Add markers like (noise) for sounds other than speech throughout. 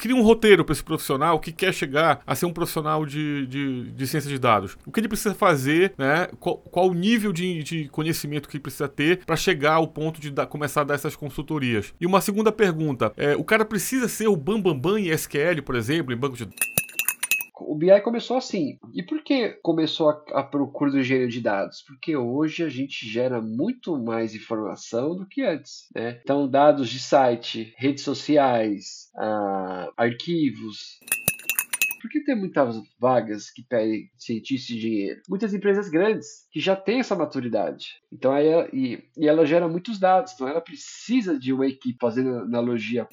cria um roteiro para esse profissional que quer chegar a ser um profissional de, de, de ciência de dados. O que ele precisa fazer, né? Qual, qual o nível de, de conhecimento que ele precisa ter para chegar ao ponto de dar, começar a dar essas consultorias. E uma segunda pergunta: é, o cara precisa ser o bambambam bam, bam em SQL, por exemplo, em banco de o BI começou assim. E por que começou a, a, procura do engenheiro de dados? Porque hoje a gente gera muito mais informação do que antes. Né? Então, dados de site, redes sociais, ah, arquivos. Por que tem muitas vagas que pedem cientista e engenheiro? Muitas empresas grandes que já têm essa maturidade. Então, aí, e, e ela gera muitos dados. Então, ela precisa de uma equipe fazendo analogia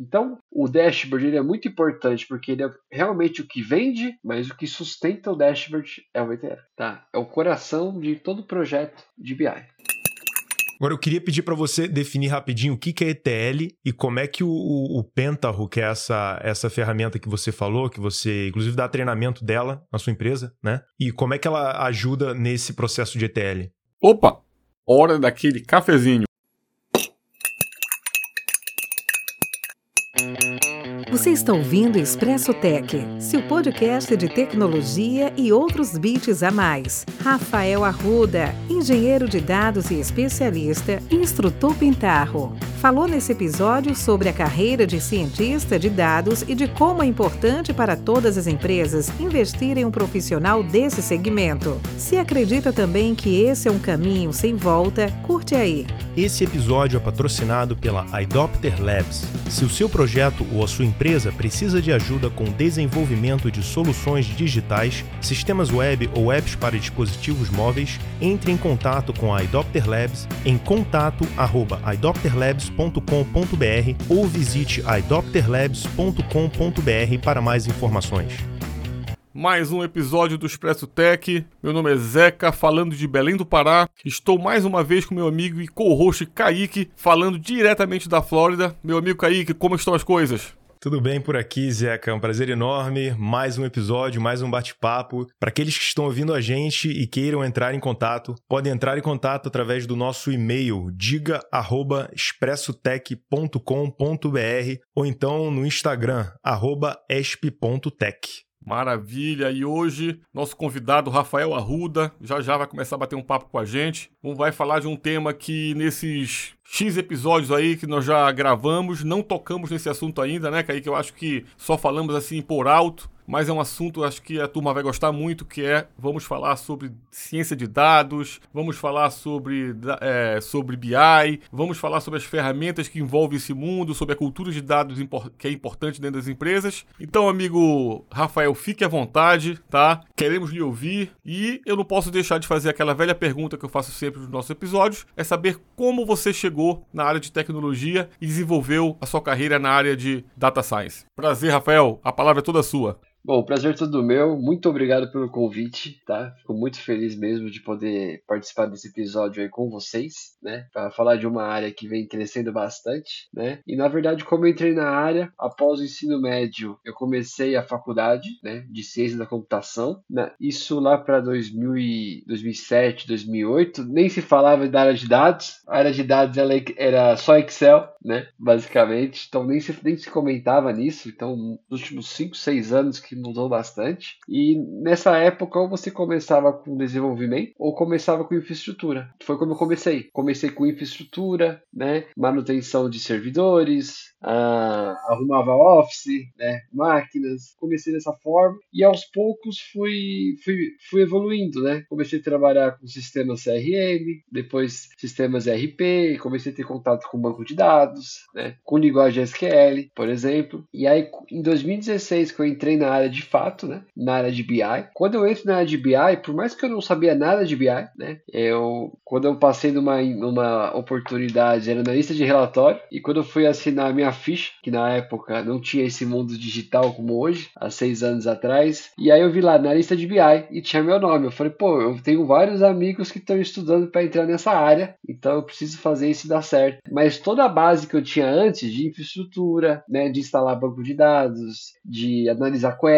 então, o dashboard ele é muito importante porque ele é realmente o que vende, mas o que sustenta o dashboard é o ETL, tá? É o coração de todo projeto de BI. Agora eu queria pedir para você definir rapidinho o que, que é ETL e como é que o, o, o Pentaho, que é essa, essa ferramenta que você falou, que você inclusive dá treinamento dela na sua empresa, né? E como é que ela ajuda nesse processo de ETL? Opa! Hora daquele cafezinho. Você está ouvindo Expresso Tech, seu podcast de tecnologia e outros bits a mais. Rafael Arruda, engenheiro de dados e especialista, instrutor Pintarro, falou nesse episódio sobre a carreira de cientista de dados e de como é importante para todas as empresas investir em um profissional desse segmento. Se acredita também que esse é um caminho sem volta, curte aí. Esse episódio é patrocinado pela iDopter Labs. Se o seu projeto ou a sua empresa precisa de ajuda com o desenvolvimento de soluções digitais, sistemas web ou apps para dispositivos móveis, entre em contato com a iDopter Labs em contato@idopterlabs.com.br ou visite idopterlabs.com.br para mais informações mais um episódio do Expresso Tech. Meu nome é Zeca, falando de Belém do Pará. Estou mais uma vez com meu amigo e co-host Kaique, falando diretamente da Flórida. Meu amigo Kaique, como estão as coisas? Tudo bem por aqui, Zeca? É um prazer enorme. Mais um episódio, mais um bate-papo. Para aqueles que estão ouvindo a gente e queiram entrar em contato, podem entrar em contato através do nosso e-mail diga@expressotech.com.br ou então no Instagram esp.tech. Maravilha! E hoje, nosso convidado Rafael Arruda já já vai começar a bater um papo com a gente. Vai falar de um tema que nesses X episódios aí que nós já gravamos, não tocamos nesse assunto ainda, né, Que eu acho que só falamos assim por alto mas é um assunto acho que a turma vai gostar muito, que é vamos falar sobre ciência de dados, vamos falar sobre, é, sobre BI, vamos falar sobre as ferramentas que envolvem esse mundo, sobre a cultura de dados que é importante dentro das empresas. Então, amigo Rafael, fique à vontade, tá? Queremos lhe ouvir e eu não posso deixar de fazer aquela velha pergunta que eu faço sempre nos nossos episódios, é saber como você chegou na área de tecnologia e desenvolveu a sua carreira na área de data science. Prazer, Rafael, a palavra é toda sua. Bom, prazer é todo meu. Muito obrigado pelo convite, tá? Fico muito feliz mesmo de poder participar desse episódio aí com vocês, né? Para falar de uma área que vem crescendo bastante, né? E na verdade, como eu entrei na área, após o ensino médio, eu comecei a faculdade, né, de ciência da computação. Né? Isso lá para 2007, 2008, nem se falava da área de dados. A área de dados ela era só Excel, né? Basicamente, então nem se, nem se comentava nisso. Então, nos últimos 5, 6 anos que mudou bastante. E nessa época, ou você começava com desenvolvimento ou começava com infraestrutura. Foi como eu comecei. Comecei com infraestrutura, né? Manutenção de servidores, ah, arrumava office, né, máquinas, comecei dessa forma e aos poucos fui, fui, fui evoluindo, né? Comecei a trabalhar com sistemas CRM, depois sistemas RP, comecei a ter contato com banco de dados, né, com linguagem SQL, por exemplo. E aí em 2016 que eu entrei na área de fato, né, na área de BI. Quando eu entro na área de BI, por mais que eu não sabia nada de BI, né, eu quando eu passei numa, numa oportunidade era na lista de relatório e quando eu fui assinar a minha ficha, que na época não tinha esse mundo digital como hoje, há seis anos atrás. E aí eu vi lá na lista de BI e tinha meu nome. Eu falei, pô, eu tenho vários amigos que estão estudando para entrar nessa área, então eu preciso fazer isso dar certo. Mas toda a base que eu tinha antes de infraestrutura, né, de instalar banco de dados, de analisar query,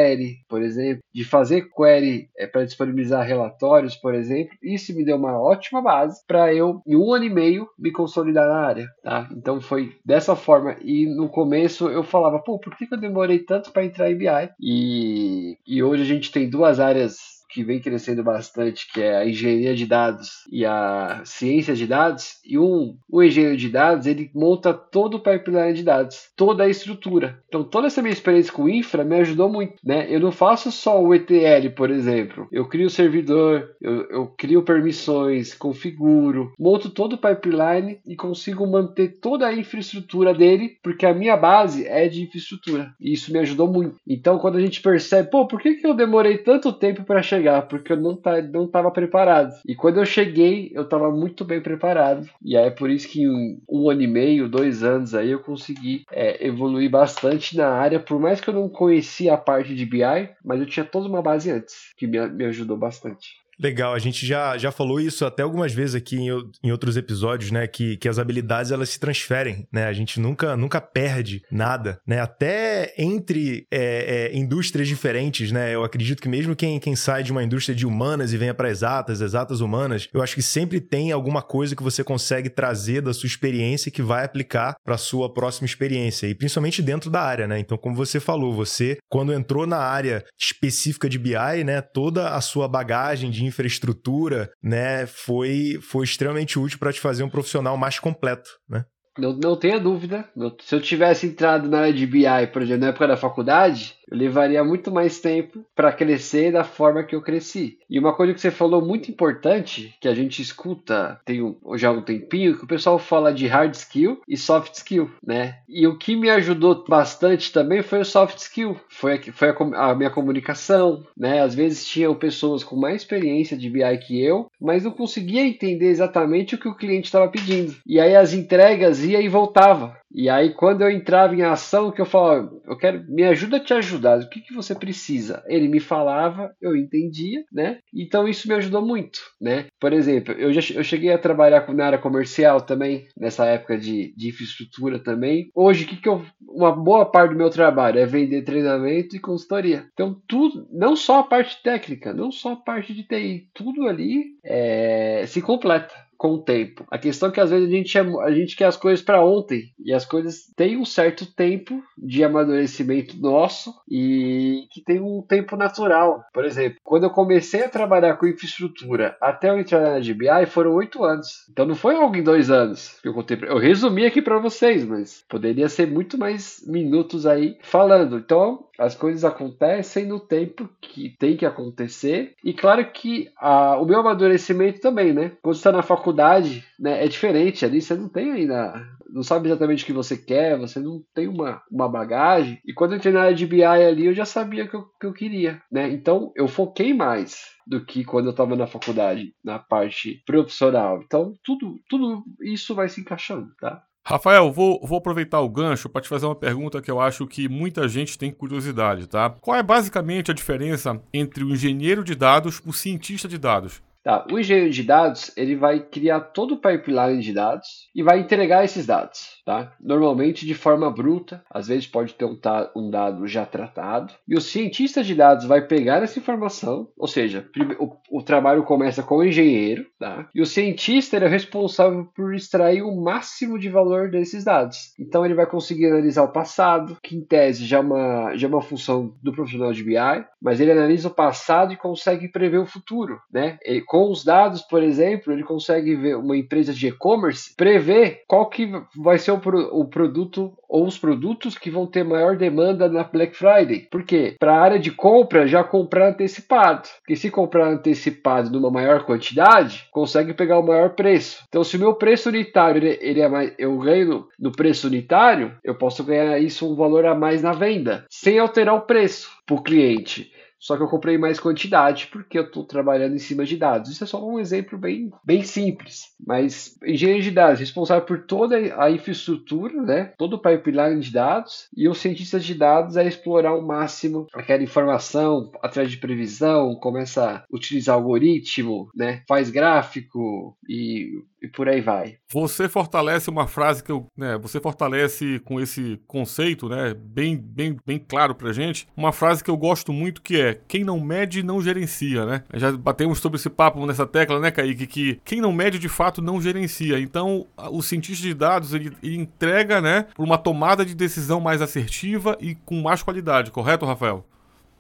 por exemplo, de fazer query é, para disponibilizar relatórios, por exemplo. Isso me deu uma ótima base para eu, em um ano e meio, me consolidar na área. Tá? Então foi dessa forma. E no começo eu falava, pô, por que, que eu demorei tanto para entrar em BI? E, e hoje a gente tem duas áreas que vem crescendo bastante, que é a engenharia de dados e a ciência de dados. E um, o engenheiro de dados, ele monta todo o pipeline de dados, toda a estrutura. Então, toda essa minha experiência com infra me ajudou muito, né? Eu não faço só o ETL, por exemplo. Eu crio o servidor, eu, eu crio permissões, configuro, monto todo o pipeline e consigo manter toda a infraestrutura dele, porque a minha base é de infraestrutura. E isso me ajudou muito. Então, quando a gente percebe, pô, por que, que eu demorei tanto tempo para chegar porque eu não tá, não estava preparado. E quando eu cheguei, eu estava muito bem preparado. E aí é por isso que em um ano e meio, dois anos aí, eu consegui é, evoluir bastante na área, por mais que eu não conhecia a parte de BI, mas eu tinha toda uma base antes, que me, me ajudou bastante. Legal, a gente já, já falou isso até algumas vezes aqui em, em outros episódios, né? Que, que as habilidades elas se transferem, né? A gente nunca, nunca perde nada, né? Até entre é, é, indústrias diferentes, né? Eu acredito que mesmo quem, quem sai de uma indústria de humanas e venha para exatas, exatas humanas, eu acho que sempre tem alguma coisa que você consegue trazer da sua experiência que vai aplicar para sua próxima experiência e principalmente dentro da área, né? Então, como você falou, você quando entrou na área específica de BI, né? Toda a sua bagagem de infraestrutura, né, foi, foi extremamente útil para te fazer um profissional mais completo, né? Não, não tenha dúvida. Se eu tivesse entrado na área de BI, por exemplo, na época da faculdade, eu levaria muito mais tempo para crescer da forma que eu cresci. E uma coisa que você falou muito importante, que a gente escuta tem um, já há um tempinho, que o pessoal fala de hard skill e soft skill, né? E o que me ajudou bastante também foi o soft skill, foi a, foi a, a minha comunicação, né? Às vezes tinham pessoas com mais experiência de BI que eu, mas não conseguia entender exatamente o que o cliente estava pedindo. E aí as entregas ia e voltava. E aí, quando eu entrava em ação, que eu falava, eu quero, me ajuda a te ajudar, o que, que você precisa? Ele me falava, eu entendia, né? Então isso me ajudou muito, né? Por exemplo, eu já eu cheguei a trabalhar na área comercial também, nessa época de, de infraestrutura também. Hoje, que, que eu. Uma boa parte do meu trabalho é vender treinamento e consultoria. Então, tudo, não só a parte técnica, não só a parte de TI, tudo ali é, se completa com o tempo. A questão é que às vezes a gente, é, a gente quer as coisas para ontem e as coisas têm um certo tempo de amadurecimento nosso e que tem um tempo natural. Por exemplo, quando eu comecei a trabalhar com infraestrutura até eu entrar na GBI foram oito anos. Então não foi algo em dois anos que eu contei. Eu resumi aqui para vocês, mas poderia ser muito mais minutos aí falando. Então as coisas acontecem no tempo que tem que acontecer. E claro que a, o meu amadurecimento também, né? Quando você está na faculdade, né, é diferente. Ali você não tem ainda. Não sabe exatamente o que você quer, você não tem uma, uma bagagem. E quando eu entrei na área de BI ali, eu já sabia que eu, que eu queria, né? Então eu foquei mais do que quando eu estava na faculdade, na parte profissional. Então tudo, tudo isso vai se encaixando, tá? Rafael, vou, vou aproveitar o gancho para te fazer uma pergunta que eu acho que muita gente tem curiosidade, tá? Qual é basicamente a diferença entre o engenheiro de dados e o cientista de dados? Tá, o engenheiro de dados ele vai criar todo o pipeline de dados e vai entregar esses dados, tá? Normalmente de forma bruta, às vezes pode ter um, um dado já tratado. E o cientista de dados vai pegar essa informação, ou seja, o, o trabalho começa com o engenheiro, tá? E o cientista é responsável por extrair o máximo de valor desses dados. Então ele vai conseguir analisar o passado, que em tese já é uma, já é uma função do profissional de BI, mas ele analisa o passado e consegue prever o futuro, né? Ele, com os dados, por exemplo, ele consegue ver uma empresa de e-commerce prever qual que vai ser o, pro, o produto ou os produtos que vão ter maior demanda na Black Friday. Por quê? Para a área de compra, já comprar antecipado. Porque se comprar antecipado numa maior quantidade, consegue pegar o maior preço. Então, se o meu preço unitário ele, ele é mais, eu ganho no, preço unitário, eu posso ganhar isso um valor a mais na venda, sem alterar o preço para o cliente. Só que eu comprei mais quantidade porque eu estou trabalhando em cima de dados. Isso é só um exemplo bem, bem simples. Mas engenheiro de dados, responsável por toda a infraestrutura, né? todo o pipeline de dados, e o cientista de dados é explorar ao máximo aquela informação através de previsão, começa a utilizar algoritmo, né? faz gráfico e e por aí vai. Você fortalece uma frase que eu, né, você fortalece com esse conceito, né, bem, bem, bem claro pra gente, uma frase que eu gosto muito que é: quem não mede não gerencia, né? Já batemos sobre esse papo nessa tecla, né, Kaique, que quem não mede de fato não gerencia. Então, o cientista de dados ele, ele entrega, né, por uma tomada de decisão mais assertiva e com mais qualidade, correto, Rafael?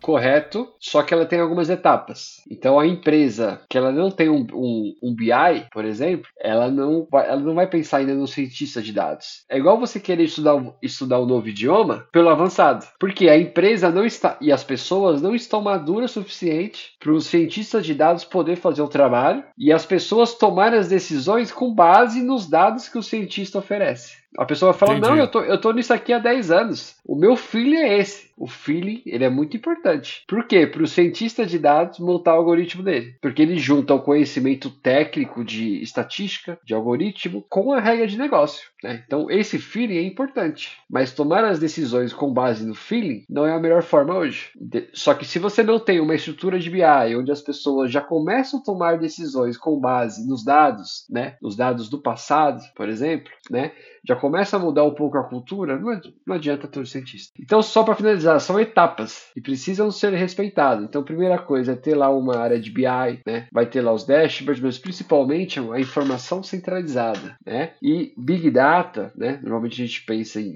Correto, só que ela tem algumas etapas. Então a empresa que ela não tem um, um, um, BI, por exemplo, ela não, vai, ela não vai pensar ainda no cientista de dados. É igual você querer estudar, estudar um novo idioma pelo avançado. Porque a empresa não está e as pessoas não estão maduras o suficiente para os cientistas de dados poder fazer o trabalho e as pessoas tomarem as decisões com base nos dados que o cientista oferece. A pessoa fala, Entendi. não, eu tô, eu tô nisso aqui há 10 anos. O meu filho é esse. O feeling, ele é muito importante. Por quê? Para o cientista de dados montar o algoritmo dele. Porque ele junta o conhecimento técnico de estatística, de algoritmo, com a regra de negócio. Né? Então, esse feeling é importante. Mas tomar as decisões com base no feeling não é a melhor forma hoje. Só que se você não tem uma estrutura de BI onde as pessoas já começam a tomar decisões com base nos dados, né? Nos dados do passado, por exemplo, né? já começa a mudar um pouco a cultura, não adianta ter um cientista. Então, só para finalizar, são etapas que precisam ser respeitadas. Então, primeira coisa é ter lá uma área de BI, né? Vai ter lá os dashboards, mas principalmente a informação centralizada, né? E Big Data, né? Normalmente a gente pensa em,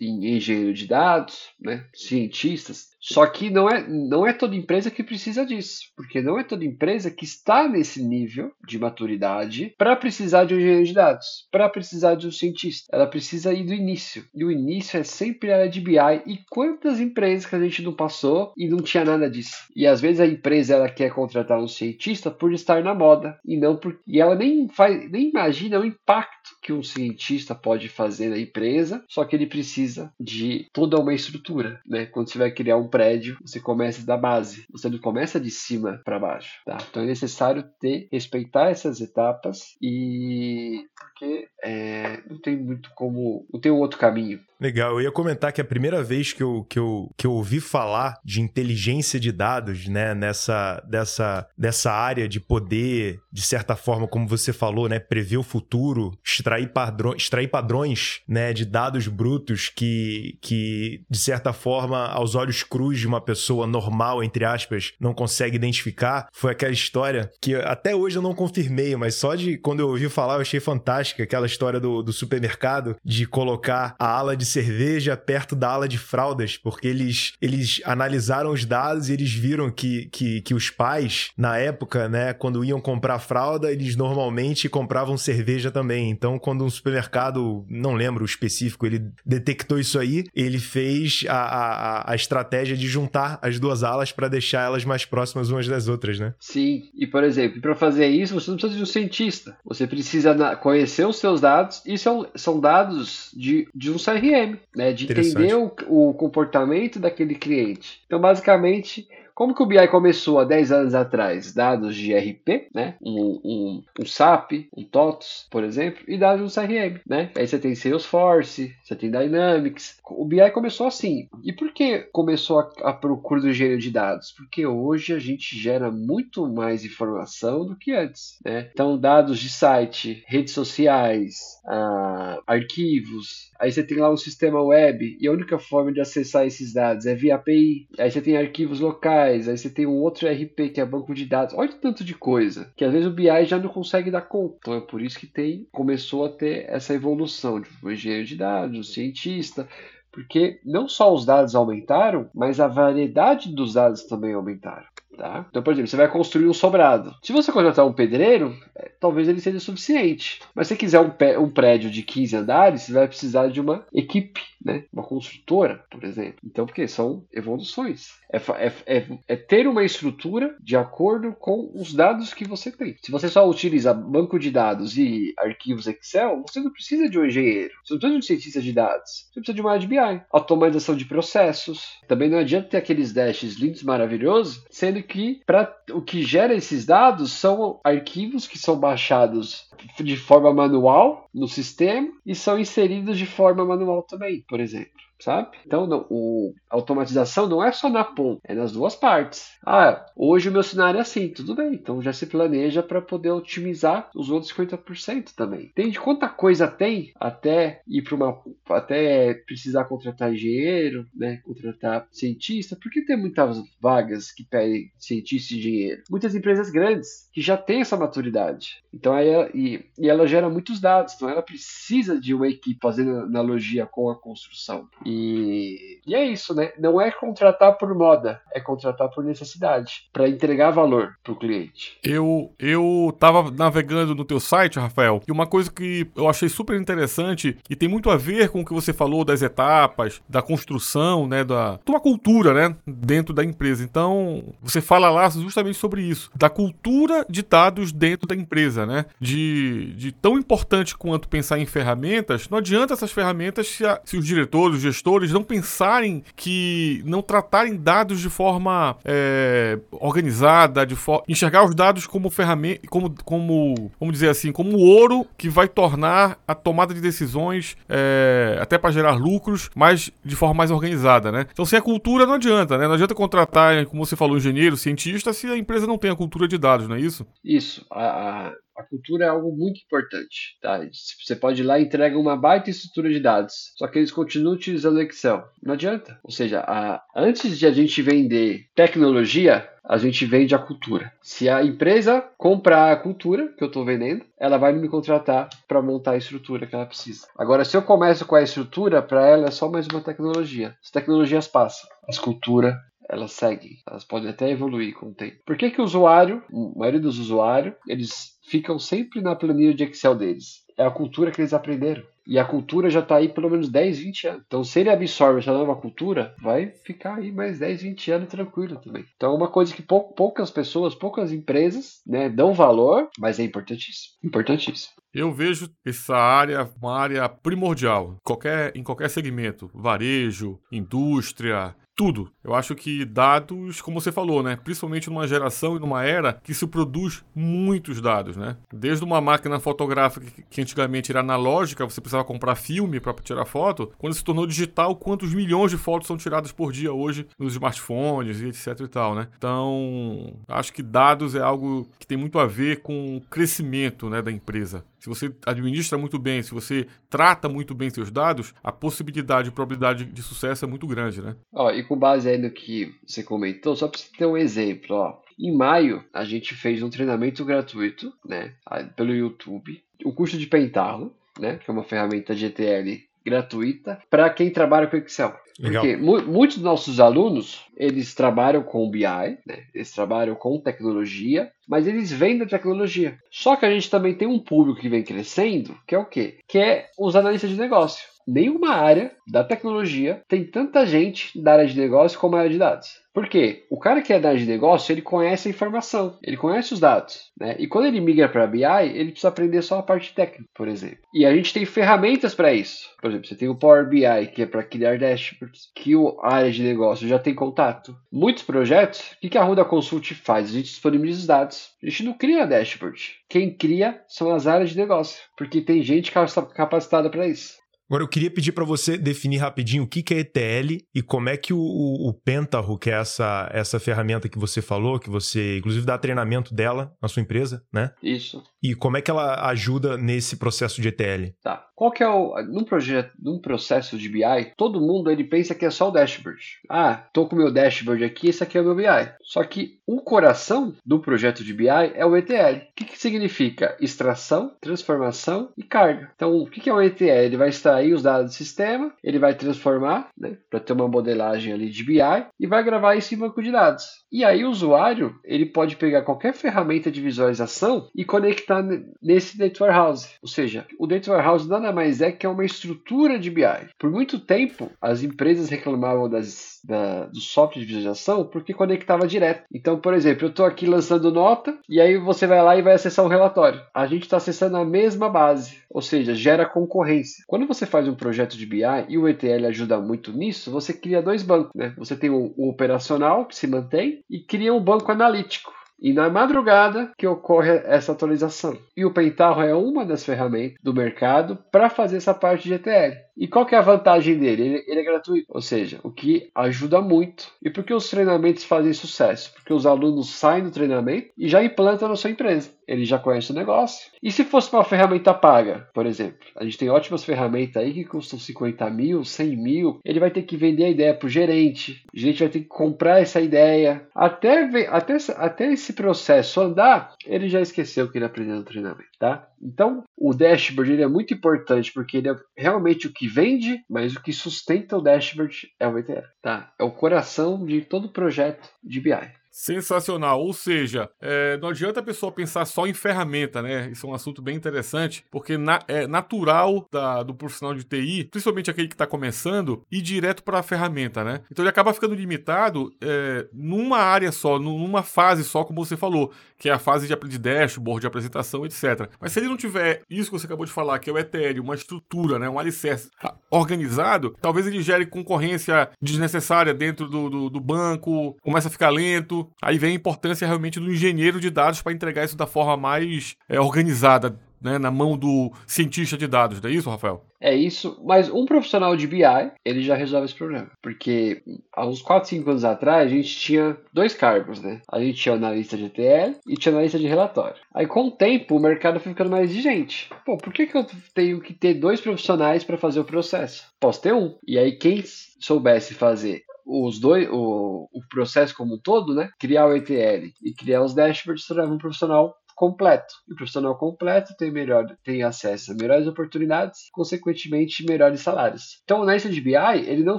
em engenheiro de dados, né? Cientistas, só que não é, não é toda empresa que precisa disso, porque não é toda empresa que está nesse nível de maturidade para precisar de um engenheiro de dados, para precisar de um cientista. Ela precisa ir do início. E o início é sempre a área de BI. E quantas empresas que a gente não passou e não tinha nada disso? E às vezes a empresa ela quer contratar um cientista por estar na moda e não por e ela nem faz nem imagina o impacto que um cientista pode fazer na empresa, só que ele precisa de toda uma estrutura, né? Quando você vai criar um prédio, você começa da base, você não começa de cima para baixo, tá? Então é necessário ter, respeitar essas etapas e porque é, não tem muito como, não tem um outro caminho. Legal, eu ia comentar que a primeira vez que eu, que eu, que eu ouvi falar de inteligência de dados, né, nessa dessa, dessa área de poder, de certa forma, como você falou, né, prever o futuro, extrair, padrões, extrair padrões, né, de dados brutos que, que, de certa forma, aos olhos crus de uma pessoa normal, entre aspas, não consegue identificar, foi aquela história que até hoje eu não confirmei, mas só de quando eu ouvi falar eu achei fantástica, aquela história do, do supermercado, de colocar a ala de cerveja perto da ala de fraldas, porque eles, eles analisaram os dados e eles viram que, que, que os pais, na época, né, quando iam comprar fralda, eles normalmente compravam cerveja também. Então, quando um supermercado, não lembro o específico, ele detectou isso aí, ele fez a, a, a estratégia de juntar as duas alas para deixar elas mais próximas umas das outras, né? Sim, e por exemplo, para fazer isso, você não precisa de um cientista. Você precisa conhecer os seus dados e são, são dados de, de um CRM né, de entender o, o comportamento daquele cliente. Então, basicamente, como que o BI começou há 10 anos atrás? Dados de RP, né? Um, um, um SAP, um TOTS, por exemplo, e dados do CRM, né? Aí você tem Salesforce, você tem Dynamics. O BI começou assim. E por que começou a, a procura do engenheiro de dados? Porque hoje a gente gera muito mais informação do que antes, né? Então, dados de site, redes sociais, ah, arquivos. Aí você tem lá um sistema web e a única forma de acessar esses dados é via API. Aí você tem arquivos locais aí você tem um outro RP que é banco de dados. Olha o tanto de coisa que às vezes o BI já não consegue dar conta. Então é por isso que tem começou a ter essa evolução de um engenheiro de dados, um cientista, porque não só os dados aumentaram, mas a variedade dos dados também aumentaram. Tá? Então, por exemplo, você vai construir um sobrado. Se você contratar um pedreiro, é, talvez ele seja suficiente. Mas se você quiser um, um, prédio de 15 andares, você vai precisar de uma equipe, né? uma construtora, por exemplo. Então, porque são evoluções. É, é, é, é, ter uma estrutura de acordo com os dados que você tem. Se você só utiliza banco de dados e arquivos Excel, você não precisa de um engenheiro. Você não precisa de um cientista de dados. Você precisa de uma BI. Automatização de processos. Também não adianta ter aqueles dashes lindos, maravilhosos, sendo que pra, o que gera esses dados são arquivos que são baixados de forma manual no sistema e são inseridos de forma manual também, por exemplo. Sabe? Então, não, o, a automatização não é só na ponta, é nas duas partes. Ah, hoje o meu cenário é assim, tudo bem. Então já se planeja para poder otimizar os outros 50% também. Entende quanta coisa tem até ir para uma. até precisar contratar engenheiro, né? Contratar cientista, porque tem muitas vagas que pedem cientista e engenheiro. Muitas empresas grandes que já têm essa maturidade. Então aí e, e ela gera muitos dados, então ela precisa de uma equipe fazendo analogia com a construção. E, e é isso, né? Não é contratar por moda, é contratar por necessidade, para entregar valor para o cliente. Eu eu tava navegando no teu site, Rafael, e uma coisa que eu achei super interessante e tem muito a ver com o que você falou das etapas, da construção, né, da de uma cultura, né, dentro da empresa. Então, você fala lá justamente sobre isso, da cultura de dados dentro da empresa, né? De, de tão importante quanto pensar em ferramentas, não adianta essas ferramentas se, a, se os diretores, os gestores não pensarem que não tratarem dados de forma é, organizada, de enxergar os dados como ferramenta, como, como, vamos dizer assim, como ouro que vai tornar a tomada de decisões é, até para gerar lucros, mas de forma mais organizada, né? Então, sem a cultura não adianta, né? Não adianta contratar, como você falou, engenheiro, cientista, se a empresa não tem a cultura de dados, não é isso? Isso. A, a, a cultura é algo muito importante, tá? Você pode ir lá e entrega uma baita estrutura de dados, só que eles continuam utilizando Excel. Não adianta. Ou seja, a, antes de a gente vender tecnologia, a gente vende a cultura. Se a empresa comprar a cultura que eu estou vendendo, ela vai me contratar para montar a estrutura que ela precisa. Agora, se eu começo com a estrutura, para ela é só mais uma tecnologia. As tecnologias passam, as culturas elas seguem, elas podem até evoluir com o tempo. Por que, que o usuário, a maioria dos usuários, eles ficam sempre na planilha de Excel deles. É a cultura que eles aprenderam. E a cultura já está aí pelo menos 10, 20 anos. Então, se ele absorve essa nova cultura, vai ficar aí mais 10, 20 anos tranquilo também. Então, é uma coisa que pou, poucas pessoas, poucas empresas né, dão valor, mas é importantíssimo. Importantíssimo. Eu vejo essa área uma área primordial, qualquer, em qualquer segmento, varejo, indústria, tudo. Eu acho que dados, como você falou, né? Principalmente numa geração e numa era que se produz muitos dados, né? Desde uma máquina fotográfica que antigamente era analógica, você precisava comprar filme para tirar foto, quando se tornou digital, quantos milhões de fotos são tiradas por dia hoje nos smartphones e etc e tal, né? Então, acho que dados é algo que tem muito a ver com o crescimento, né, da empresa. Se você administra muito bem, se você trata muito bem seus dados, a possibilidade e probabilidade de sucesso é muito grande, né? Ó, e com base aí no que você comentou, só para você ter um exemplo, ó. Em maio, a gente fez um treinamento gratuito, né, pelo YouTube, o curso de Pentaho, né, que é uma ferramenta GTL gratuita para quem trabalha com Excel. Legal. Porque mu muitos dos nossos alunos, eles trabalham com BI, né? eles trabalham com tecnologia, mas eles vêm da tecnologia. Só que a gente também tem um público que vem crescendo, que é o quê? Que é os analistas de negócio nenhuma área da tecnologia tem tanta gente da área de negócio como a área de dados. Por quê? O cara que é da área de negócio, ele conhece a informação, ele conhece os dados, né? E quando ele migra para BI, ele precisa aprender só a parte técnica, por exemplo. E a gente tem ferramentas para isso. Por exemplo, você tem o Power BI, que é para criar dashboards, que a área de negócio já tem contato. Muitos projetos, o que a Ruda Consult faz? A gente disponibiliza os dados. A gente não cria dashboard. Quem cria são as áreas de negócio, porque tem gente capacitada para isso. Agora eu queria pedir para você definir rapidinho o que, que é ETL e como é que o, o, o Pentaho, que é essa, essa ferramenta que você falou, que você inclusive dá treinamento dela na sua empresa, né? Isso. E como é que ela ajuda nesse processo de ETL? Tá. Qual que é o. Num projeto, num processo de BI, todo mundo ele pensa que é só o dashboard. Ah, tô com o meu dashboard aqui, esse aqui é o meu BI. Só que o coração do projeto de BI é o ETL. O que, que significa? Extração, transformação e carga. Então, o que, que é o ETL? Ele vai estar extrair os dados do sistema, ele vai transformar, né, para ter uma modelagem ali de BI e vai gravar isso em banco de dados. E aí o usuário, ele pode pegar qualquer ferramenta de visualização e conectar nesse Data Warehouse. Ou seja, o Data Warehouse nada mais é que é uma estrutura de BI. Por muito tempo, as empresas reclamavam das, da, do software de visualização porque conectava direto. Então, por exemplo, eu estou aqui lançando nota e aí você vai lá e vai acessar o relatório. A gente está acessando a mesma base, ou seja, gera concorrência. Quando você faz um projeto de BI e o ETL ajuda muito nisso, você cria dois bancos. Né? Você tem o, o operacional que se mantém e cria um banco analítico. E na madrugada que ocorre essa atualização. E o Pentaho é uma das ferramentas do mercado para fazer essa parte de ETL. E qual que é a vantagem dele? Ele, ele, é gratuito, ou seja, o que ajuda muito. E por que os treinamentos fazem sucesso? Porque os alunos saem do treinamento e já implantam na sua empresa. Ele já conhece o negócio. E se fosse uma ferramenta paga, por exemplo, a gente tem ótimas ferramentas aí que custam 50 mil, 100 mil. Ele vai ter que vender a ideia para o gerente. O gerente vai ter que comprar essa ideia. Até, até, até esse processo andar, ele já esqueceu que ele aprendeu no treinamento, tá? Então, o dashboard ele é muito importante porque ele é realmente o que vende, mas o que sustenta o dashboard é o ETL, tá? É o coração de todo projeto de BI. Sensacional. Ou seja, é, não adianta a pessoa pensar só em ferramenta, né? Isso é um assunto bem interessante, porque na, é natural da, do profissional de TI, principalmente aquele que está começando, ir direto para a ferramenta, né? Então ele acaba ficando limitado é, numa área só, numa fase só, como você falou, que é a fase de, dashboard, de apresentação, etc. Mas se ele não tiver isso que você acabou de falar, que é o ETL, uma estrutura, né, um alicerce organizado, talvez ele gere concorrência desnecessária dentro do, do, do banco, começa a ficar lento, Aí vem a importância realmente do engenheiro de dados para entregar isso da forma mais é, organizada, né, na mão do cientista de dados, não é isso, Rafael? É isso, mas um profissional de BI, ele já resolve esse problema. Porque há uns 4, 5 anos atrás, a gente tinha dois cargos, né? A gente tinha analista de ETL e tinha analista de relatório. Aí, com o tempo, o mercado foi ficando mais exigente. Pô, por que, que eu tenho que ter dois profissionais para fazer o processo? Posso ter um. E aí, quem soubesse fazer os dois, o, o processo como um todo, né? Criar o ETL e criar os dashboards tornava um profissional completo. E o profissional completo tem melhor, tem acesso a melhores oportunidades, consequentemente melhores salários. Então, o analista de BI, ele não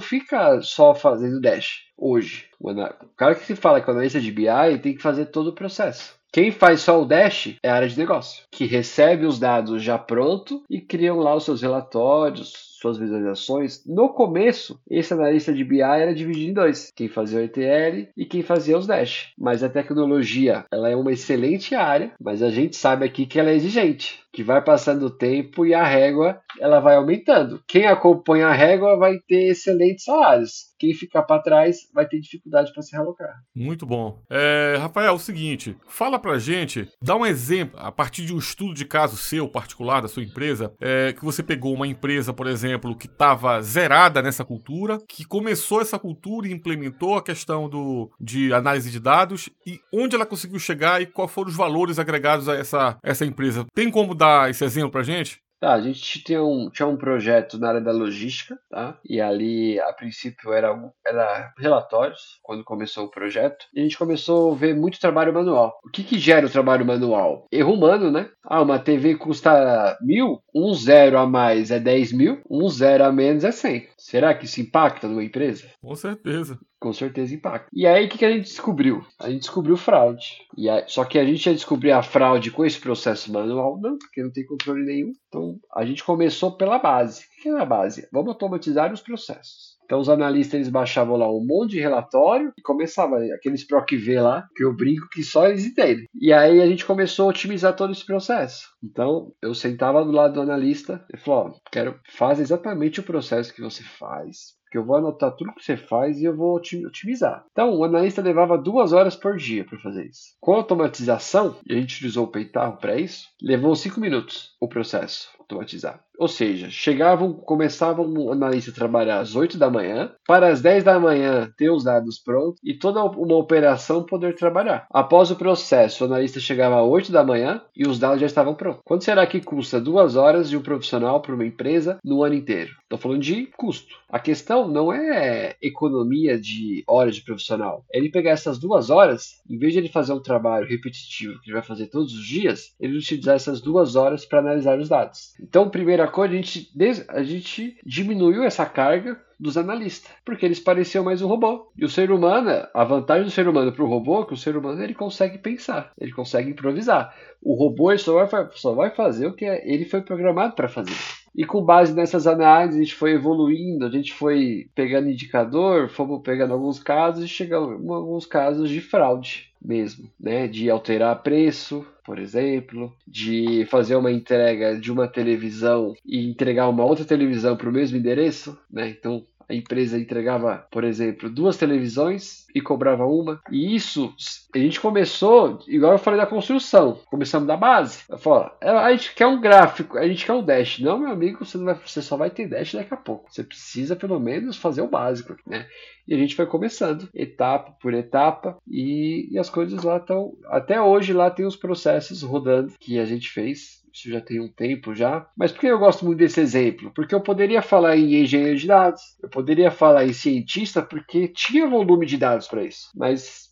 fica só fazendo dash hoje. O cara que se fala que é analista de BI tem que fazer todo o processo. Quem faz só o Dash é a área de negócio, que recebe os dados já pronto e criam lá os seus relatórios, suas visualizações, no começo, esse analista de BI era dividido em dois, quem fazia o ETL e quem fazia os Dash. Mas a tecnologia, ela é uma excelente área, mas a gente sabe aqui que ela é exigente que vai passando o tempo e a régua ela vai aumentando. Quem acompanha a régua vai ter excelentes salários. Quem ficar para trás vai ter dificuldade para se realocar. Muito bom. É, Rafael, é o seguinte, fala para gente, dá um exemplo, a partir de um estudo de caso seu, particular, da sua empresa, é, que você pegou uma empresa, por exemplo, que estava zerada nessa cultura, que começou essa cultura e implementou a questão do, de análise de dados, e onde ela conseguiu chegar e quais foram os valores agregados a essa, essa empresa. Tem como dar esse exemplo pra gente? Tá, a gente tinha um, tinha um projeto na área da logística, tá? E ali, a princípio, era, era relatórios, quando começou o projeto. E a gente começou a ver muito trabalho manual. O que que gera o trabalho manual? Erro humano, né? Ah, uma TV custa mil, um zero a mais é 10 mil, um zero a menos é 100. Será que isso impacta numa empresa? Com certeza com certeza impacta. E aí, o que, que a gente descobriu? A gente descobriu fraude. E aí, só que a gente ia descobrir a fraude com esse processo manual? Não, porque não tem controle nenhum. Então, a gente começou pela base. O que é a base? Vamos automatizar os processos. Então os analistas eles baixavam lá um monte de relatório e começava aqueles PROC V lá, que eu brinco que só eles entendem. E aí a gente começou a otimizar todo esse processo. Então eu sentava do lado do analista e falou: ó, quero faz exatamente o processo que você faz, que eu vou anotar tudo que você faz e eu vou otimizar. Então, o analista levava duas horas por dia para fazer isso. Com a automatização, e a gente utilizou o Peitarro para isso, levou cinco minutos o processo automatizar. Ou seja, chegavam, começavam o analista a trabalhar às 8 da manhã, para as 10 da manhã ter os dados prontos e toda uma operação poder trabalhar. Após o processo, o analista chegava às 8 da manhã e os dados já estavam prontos. Quanto será que custa duas horas de um profissional para uma empresa no ano inteiro? Estou falando de custo. A questão não é economia de horas de profissional. É ele pegar essas duas horas, em vez de ele fazer um trabalho repetitivo que ele vai fazer todos os dias, ele utilizar essas duas horas para analisar os dados. Então, primeira coisa, a gente, a gente diminuiu essa carga dos analistas, porque eles pareciam mais um robô. E o ser humano, a vantagem do ser humano para o robô é que o ser humano ele consegue pensar, ele consegue improvisar. O robô só, vai, só vai fazer o que ele foi programado para fazer. E com base nessas análises, a gente foi evoluindo, a gente foi pegando indicador, fomos pegando alguns casos e chegamos em alguns casos de fraude mesmo, né? De alterar preço, por exemplo, de fazer uma entrega de uma televisão e entregar uma outra televisão para o mesmo endereço, né? Então a empresa entregava, por exemplo, duas televisões e cobrava uma. E isso, a gente começou, igual eu falei da construção, começamos da base. Eu falo, é, a gente quer um gráfico, a gente quer um dash. Não, meu amigo, você, não vai, você só vai ter dash daqui a pouco. Você precisa pelo menos fazer o básico, né? E a gente foi começando, etapa por etapa, e, e as coisas lá estão. Até hoje lá tem os processos rodando que a gente fez isso já tem um tempo já. Mas por que eu gosto muito desse exemplo? Porque eu poderia falar em engenheiro de dados, eu poderia falar em cientista, porque tinha volume de dados para isso. Mas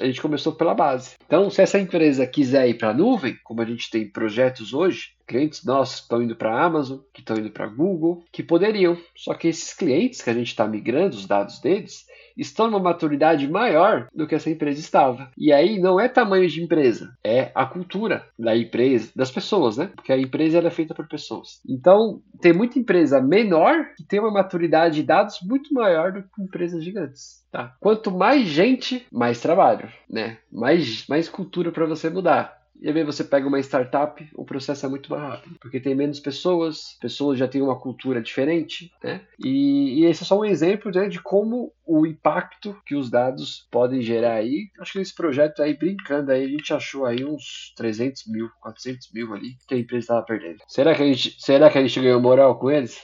a gente começou pela base. Então, se essa empresa quiser ir para a nuvem, como a gente tem projetos hoje, clientes nossos estão indo para a Amazon, que estão indo para a Google, que poderiam. Só que esses clientes que a gente está migrando os dados deles, estão numa maturidade maior do que essa empresa estava. E aí não é tamanho de empresa, é a cultura da empresa, das pessoas, né? Porque a empresa é feita por pessoas. Então, tem muita empresa menor que tem uma maturidade de dados muito maior do que empresas gigantes. Tá? Quanto mais gente, mais trabalho, né? Mais, mais cultura para você mudar. E aí você pega uma startup, o processo é muito mais rápido, porque tem menos pessoas, pessoas já têm uma cultura diferente, né? E, e esse é só um exemplo né, de como o impacto que os dados podem gerar aí. Acho que esse projeto aí, brincando aí, a gente achou aí uns 300 mil, 400 mil ali que a empresa estava perdendo. Será que a gente, será que a gente ganhou moral com eles?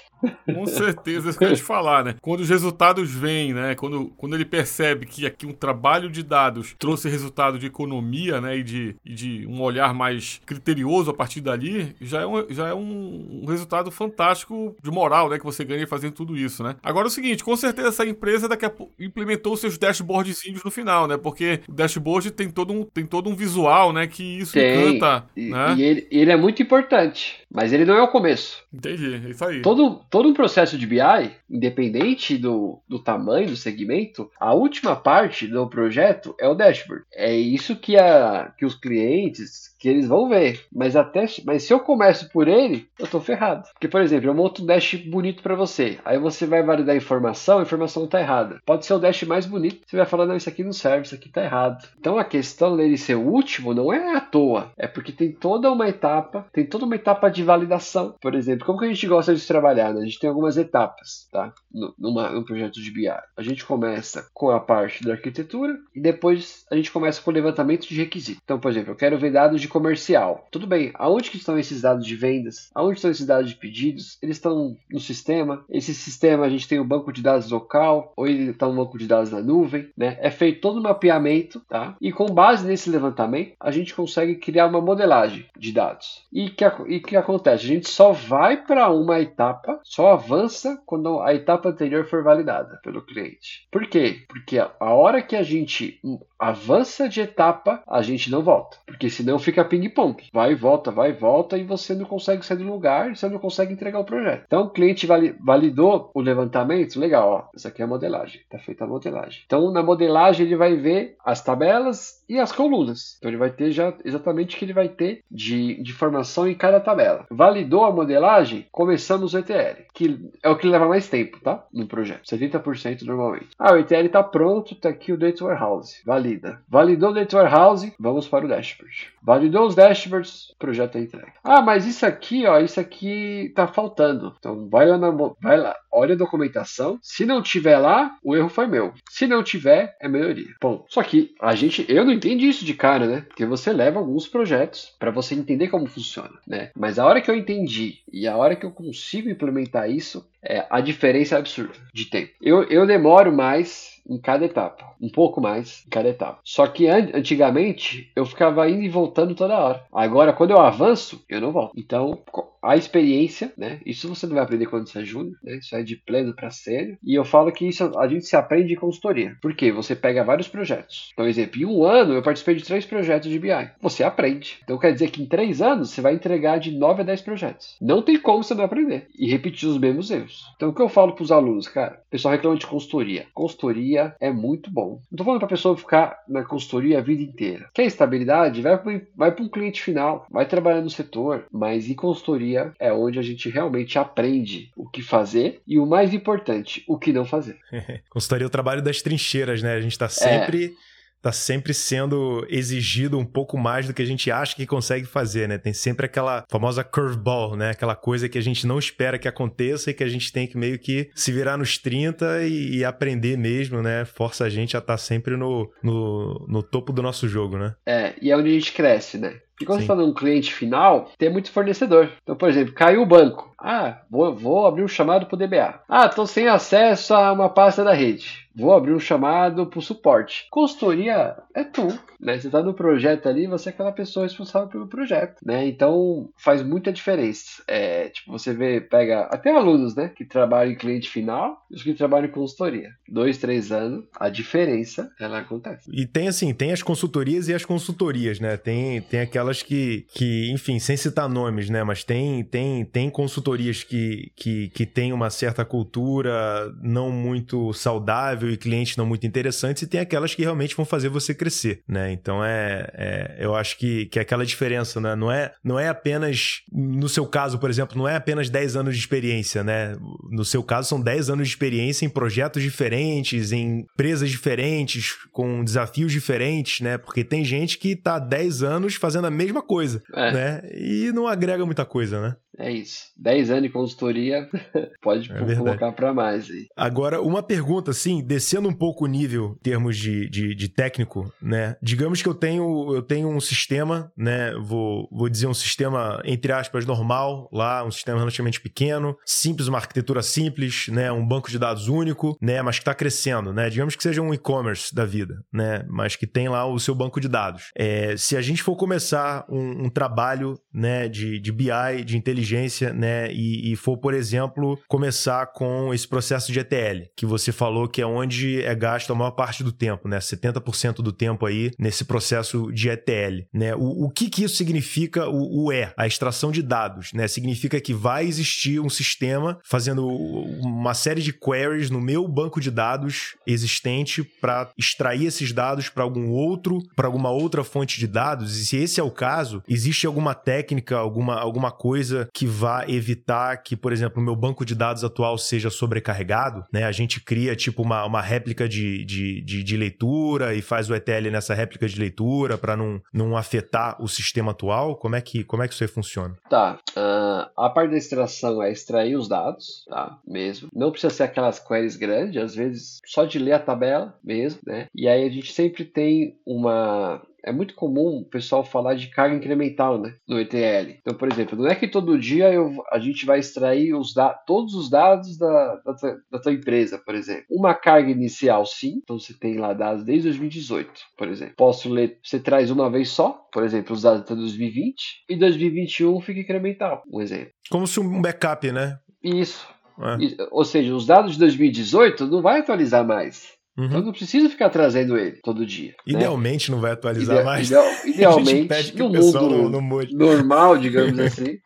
Com certeza, isso que eu ia te falar, né? Quando os resultados vêm, né? Quando, quando ele percebe que aqui um trabalho de dados trouxe resultado de economia, né? E de, e de um olhar mais criterioso a partir dali, já é, um, já é um, um resultado fantástico de moral, né? Que você ganha fazendo tudo isso, né? Agora é o seguinte, com certeza essa empresa daqui a implementou seus dashboardzinhos no final, né? Porque o dashboard tem todo um, tem todo um visual, né? Que isso tem, encanta. E, né? e ele, ele é muito importante, mas ele não é o começo. Entendi, é isso aí. Todo, todo um processo de BI, independente do, do tamanho do segmento, a última parte do projeto é o dashboard. É isso que, a, que os clientes que eles vão ver. Mas até mas se eu começo por ele, eu tô ferrado. Porque, por exemplo, eu monto um dash bonito para você. Aí você vai validar a informação, a informação tá errada. Pode ser o dash mais bonito. Você vai falar, não, isso aqui não serve, isso aqui tá errado. Então a questão dele ser o último não é à toa. É porque tem toda uma etapa, tem toda uma etapa de validação. Por exemplo, como que a gente gosta de trabalhar? Né? A gente tem algumas etapas, tá? Numa, num projeto de BI. A gente começa com a parte da arquitetura e depois a gente começa com o levantamento de requisitos. Então, por exemplo, eu quero ver dados de comercial. Tudo bem, aonde que estão esses dados de vendas? Aonde estão esses dados de pedidos? Eles estão no sistema? Esse sistema a gente tem o um banco de dados local ou ele está no banco de dados na nuvem, né? É feito todo o mapeamento, tá? E com base nesse levantamento, a gente consegue criar uma modelagem de dados. E que e que acontece? A gente só vai para uma etapa, só avança quando a etapa anterior for validada pelo cliente. Por quê? Porque a hora que a gente avança de etapa, a gente não volta. Porque senão fica ping-pong. Vai e volta, vai e volta e você não consegue sair do lugar, você não consegue entregar o projeto. Então o cliente validou o levantamento, legal, ó, essa aqui é a modelagem, tá feita a modelagem. Então na modelagem ele vai ver as tabelas e as colunas. Então ele vai ter já exatamente o que ele vai ter de, de informação em cada tabela. Validou a modelagem, começamos o ETL, que é o que leva mais tempo, tá? No projeto, 70% normalmente. Ah, o ETL tá pronto, tá aqui o Data Warehouse. Valida. Validou o Data Warehouse, vamos para o dashboard. Validou os dashboards, projeto é entregue. Ah, mas isso aqui, ó, isso aqui tá faltando. Então vai lá, na, vai lá, olha a documentação. Se não tiver lá, o erro foi meu. Se não tiver, é melhoria. Bom, só que a gente, eu não entendi isso de cara, né? Porque você leva alguns projetos para você entender como funciona, né? Mas a hora que eu entendi e a hora que eu consigo implementar isso, é, a diferença é absurda de tempo. Eu, eu demoro mais em cada etapa, um pouco mais em cada etapa. Só que an antigamente eu ficava indo e voltando toda hora. Agora, quando eu avanço, eu não volto. Então, a experiência, né? Isso você não vai aprender quando você é júnior, né? Isso é de pleno para sério. E eu falo que isso a gente se aprende em consultoria. Porque você pega vários projetos. Então, exemplo, em um ano eu participei de três projetos de BI. Você aprende. Então quer dizer que em três anos você vai entregar de 9 a 10 projetos. Não tem como você não aprender e repetir os mesmos erros. Então o que eu falo para os alunos, cara? O pessoal reclama de consultoria. Consultoria é muito bom. Não tô falando para a pessoa ficar na consultoria a vida inteira. Quer estabilidade? Vai para um cliente final. Vai trabalhar no setor. Mas em consultoria consultoria é onde a gente realmente aprende o que fazer e o mais importante, o que não fazer. (laughs) consultoria é o trabalho das trincheiras, né? A gente está sempre. É tá sempre sendo exigido um pouco mais do que a gente acha que consegue fazer, né? Tem sempre aquela famosa curveball, né? Aquela coisa que a gente não espera que aconteça e que a gente tem que meio que se virar nos 30 e, e aprender mesmo, né? Força a gente a estar tá sempre no, no, no topo do nosso jogo, né? É, e é onde a gente cresce, né? E quando Sim. você está num cliente final, tem muito fornecedor. Então, por exemplo, caiu o banco. Ah, vou, vou abrir um chamado para o DBA. Ah, estou sem acesso a uma pasta da rede. Vou abrir um chamado para o suporte. Consultoria é tu, né? Você está no projeto ali, você é aquela pessoa responsável pelo projeto, né? Então faz muita diferença. É, tipo, você vê, pega até alunos, né? Que trabalham em cliente final e os que trabalham em consultoria. Dois, três anos, a diferença, ela acontece. E tem assim, tem as consultorias e as consultorias, né? Tem, tem aquelas que, que, enfim, sem citar nomes, né? Mas tem, tem, tem consultorias que, que, que tem uma certa cultura não muito saudável e clientes não muito interessantes, e tem aquelas que realmente vão fazer você crescer, né? Então é, é eu acho que, que é aquela diferença, né? Não é, não é apenas, no seu caso, por exemplo, não é apenas 10 anos de experiência, né? No seu caso, são 10 anos de experiência em projetos diferentes, em empresas diferentes, com desafios diferentes, né? Porque tem gente que tá 10 anos fazendo a mesma coisa, é. né? E não agrega muita coisa, né? É isso. 10 anos de consultoria, (laughs) pode é colocar para mais aí. Agora, uma pergunta, assim, descendo um pouco o nível em termos de, de, de, técnico, né? Digamos que eu tenho, eu tenho um sistema, né? Vou, vou dizer um sistema, entre aspas, normal, lá, um sistema relativamente pequeno, simples, uma arquitetura simples, né? Um banco de dados único, né? Mas que está crescendo, né? Digamos que seja um e-commerce da vida, né? Mas que tem lá o seu banco de dados. É, se a gente for começar um, um trabalho, né? De, de BI, de inteligência inteligência, né? E, e, for, por exemplo, começar com esse processo de ETL, que você falou que é onde é gasto a maior parte do tempo, né? 70% do tempo aí nesse processo de ETL, né? O, o que que isso significa, o, o E, a extração de dados, né? Significa que vai existir um sistema fazendo uma série de queries no meu banco de dados existente para extrair esses dados para algum outro, para alguma outra fonte de dados. E se esse é o caso, existe alguma técnica, alguma, alguma coisa que vá evitar que, por exemplo, o meu banco de dados atual seja sobrecarregado, né? A gente cria tipo uma, uma réplica de, de, de, de leitura e faz o ETL nessa réplica de leitura para não, não afetar o sistema atual. Como é que, como é que isso aí funciona? Tá. Uh, a parte da extração é extrair os dados, tá? Mesmo. Não precisa ser aquelas queries grandes, às vezes só de ler a tabela mesmo, né? E aí a gente sempre tem uma é muito comum o pessoal falar de carga incremental né, no ETL. Então, por exemplo, não é que todo dia eu, a gente vai extrair os todos os dados da, da, da, tua empresa, por exemplo. Uma carga inicial, sim. Então, você tem lá dados desde 2018, por exemplo. Posso ler, você traz uma vez só, por exemplo, os dados até 2020, e 2021 fica incremental, um exemplo. Como se um backup, né? Isso. É. Ou seja, os dados de 2018 não vai atualizar mais. Uhum. Então não precisa ficar trazendo ele todo dia. Né? Idealmente né? não vai atualizar Ide mais. Ideal, (laughs) idealmente, no mundo normal, digamos (laughs) assim.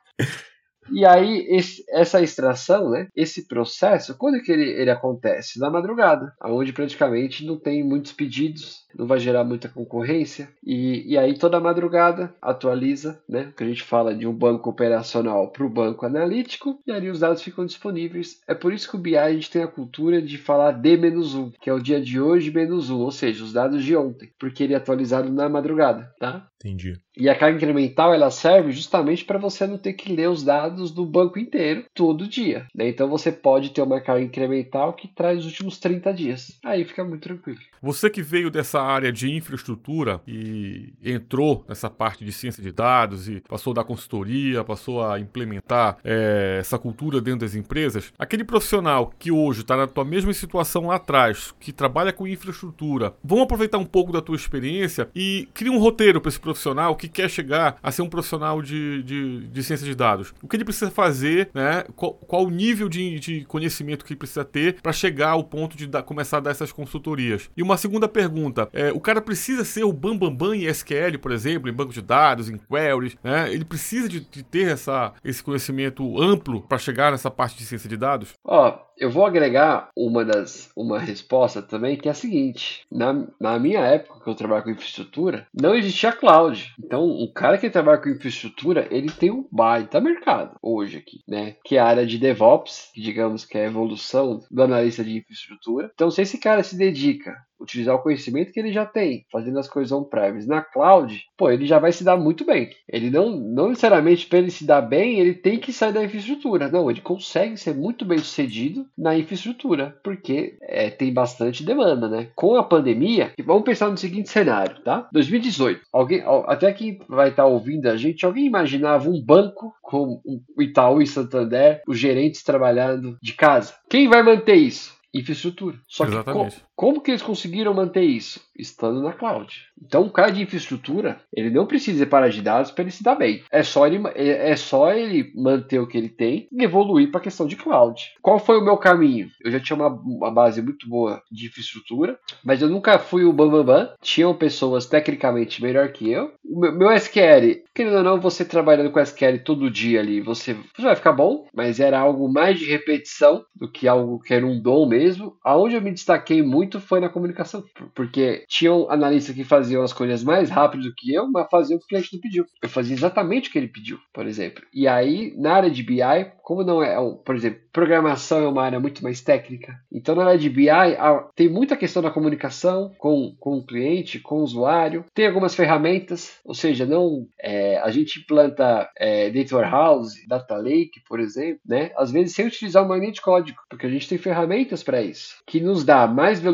E aí, esse, essa extração, né, esse processo, quando é que ele, ele acontece? Na madrugada, onde praticamente não tem muitos pedidos, não vai gerar muita concorrência, e, e aí toda madrugada atualiza, né, que a gente fala de um banco operacional para o banco analítico, e ali os dados ficam disponíveis. É por isso que o BI a gente tem a cultura de falar D-1, que é o dia de hoje menos 1, ou seja, os dados de ontem, porque ele é atualizado na madrugada, tá? Entendi. E a carga incremental ela serve justamente para você não ter que ler os dados do banco inteiro todo dia. Né? Então você pode ter uma carga incremental que traz os últimos 30 dias. Aí fica muito tranquilo. Você que veio dessa área de infraestrutura e entrou nessa parte de ciência de dados e passou da consultoria, passou a implementar é, essa cultura dentro das empresas, aquele profissional que hoje está na tua mesma situação lá atrás, que trabalha com infraestrutura, vamos aproveitar um pouco da tua experiência e cria um roteiro para esse profissional que quer chegar a ser um profissional de, de, de ciência de dados. O que ele precisa fazer, né? Qual, qual o nível de, de conhecimento que ele precisa ter para chegar ao ponto de dar, começar a dar essas consultorias. E uma segunda pergunta: é, o cara precisa ser o bambambam bam, bam em SQL, por exemplo, em banco de dados, em queries, né? Ele precisa de, de ter essa, esse conhecimento amplo para chegar nessa parte de ciência de dados? Ó, oh, eu vou agregar uma das uma resposta também que é a seguinte: na, na minha época que eu trabalho com infraestrutura, não existia cloud. Então, um cara que trabalha com infraestrutura, ele tem um baita mercado hoje aqui, né? Que é a área de DevOps, que digamos que é a evolução do analista de infraestrutura. Então, se esse cara se dedica utilizar o conhecimento que ele já tem, fazendo as coisas on-premise. Na cloud, pô, ele já vai se dar muito bem. Ele não, não necessariamente para ele se dar bem, ele tem que sair da infraestrutura. Não, ele consegue ser muito bem sucedido na infraestrutura, porque é, tem bastante demanda, né? Com a pandemia, vamos pensar no seguinte cenário, tá? 2018, alguém, até quem vai estar tá ouvindo a gente, alguém imaginava um banco como o Itaú e Santander, os gerentes trabalhando de casa? Quem vai manter isso? Infraestrutura. Só Exatamente. que como que eles conseguiram manter isso? Estando na cloud. Então, o cara de infraestrutura, ele não precisa parar de dados para ele se dar bem. É só ele, é, é só ele manter o que ele tem e evoluir para a questão de cloud. Qual foi o meu caminho? Eu já tinha uma, uma base muito boa de infraestrutura, mas eu nunca fui o bambambam. Bam, bam. Tinham pessoas tecnicamente melhor que eu. O meu, meu SQL, querendo ou não, você trabalhando com SQL todo dia ali, você, você vai ficar bom, mas era algo mais de repetição do que algo que era um dom mesmo. Aonde eu me destaquei muito foi na comunicação, porque tinham analistas que faziam as coisas mais rápido do que eu, mas faziam o que o cliente não pediu. Eu fazia exatamente o que ele pediu, por exemplo. E aí, na área de BI, como não é, por exemplo, programação é uma área muito mais técnica, então na área de BI tem muita questão da comunicação com, com o cliente, com o usuário. Tem algumas ferramentas, ou seja, não é, a gente implanta é, Data Warehouse, Data Lake, por exemplo, né? Às vezes sem utilizar linha de código, porque a gente tem ferramentas para isso, que nos dá mais velocidade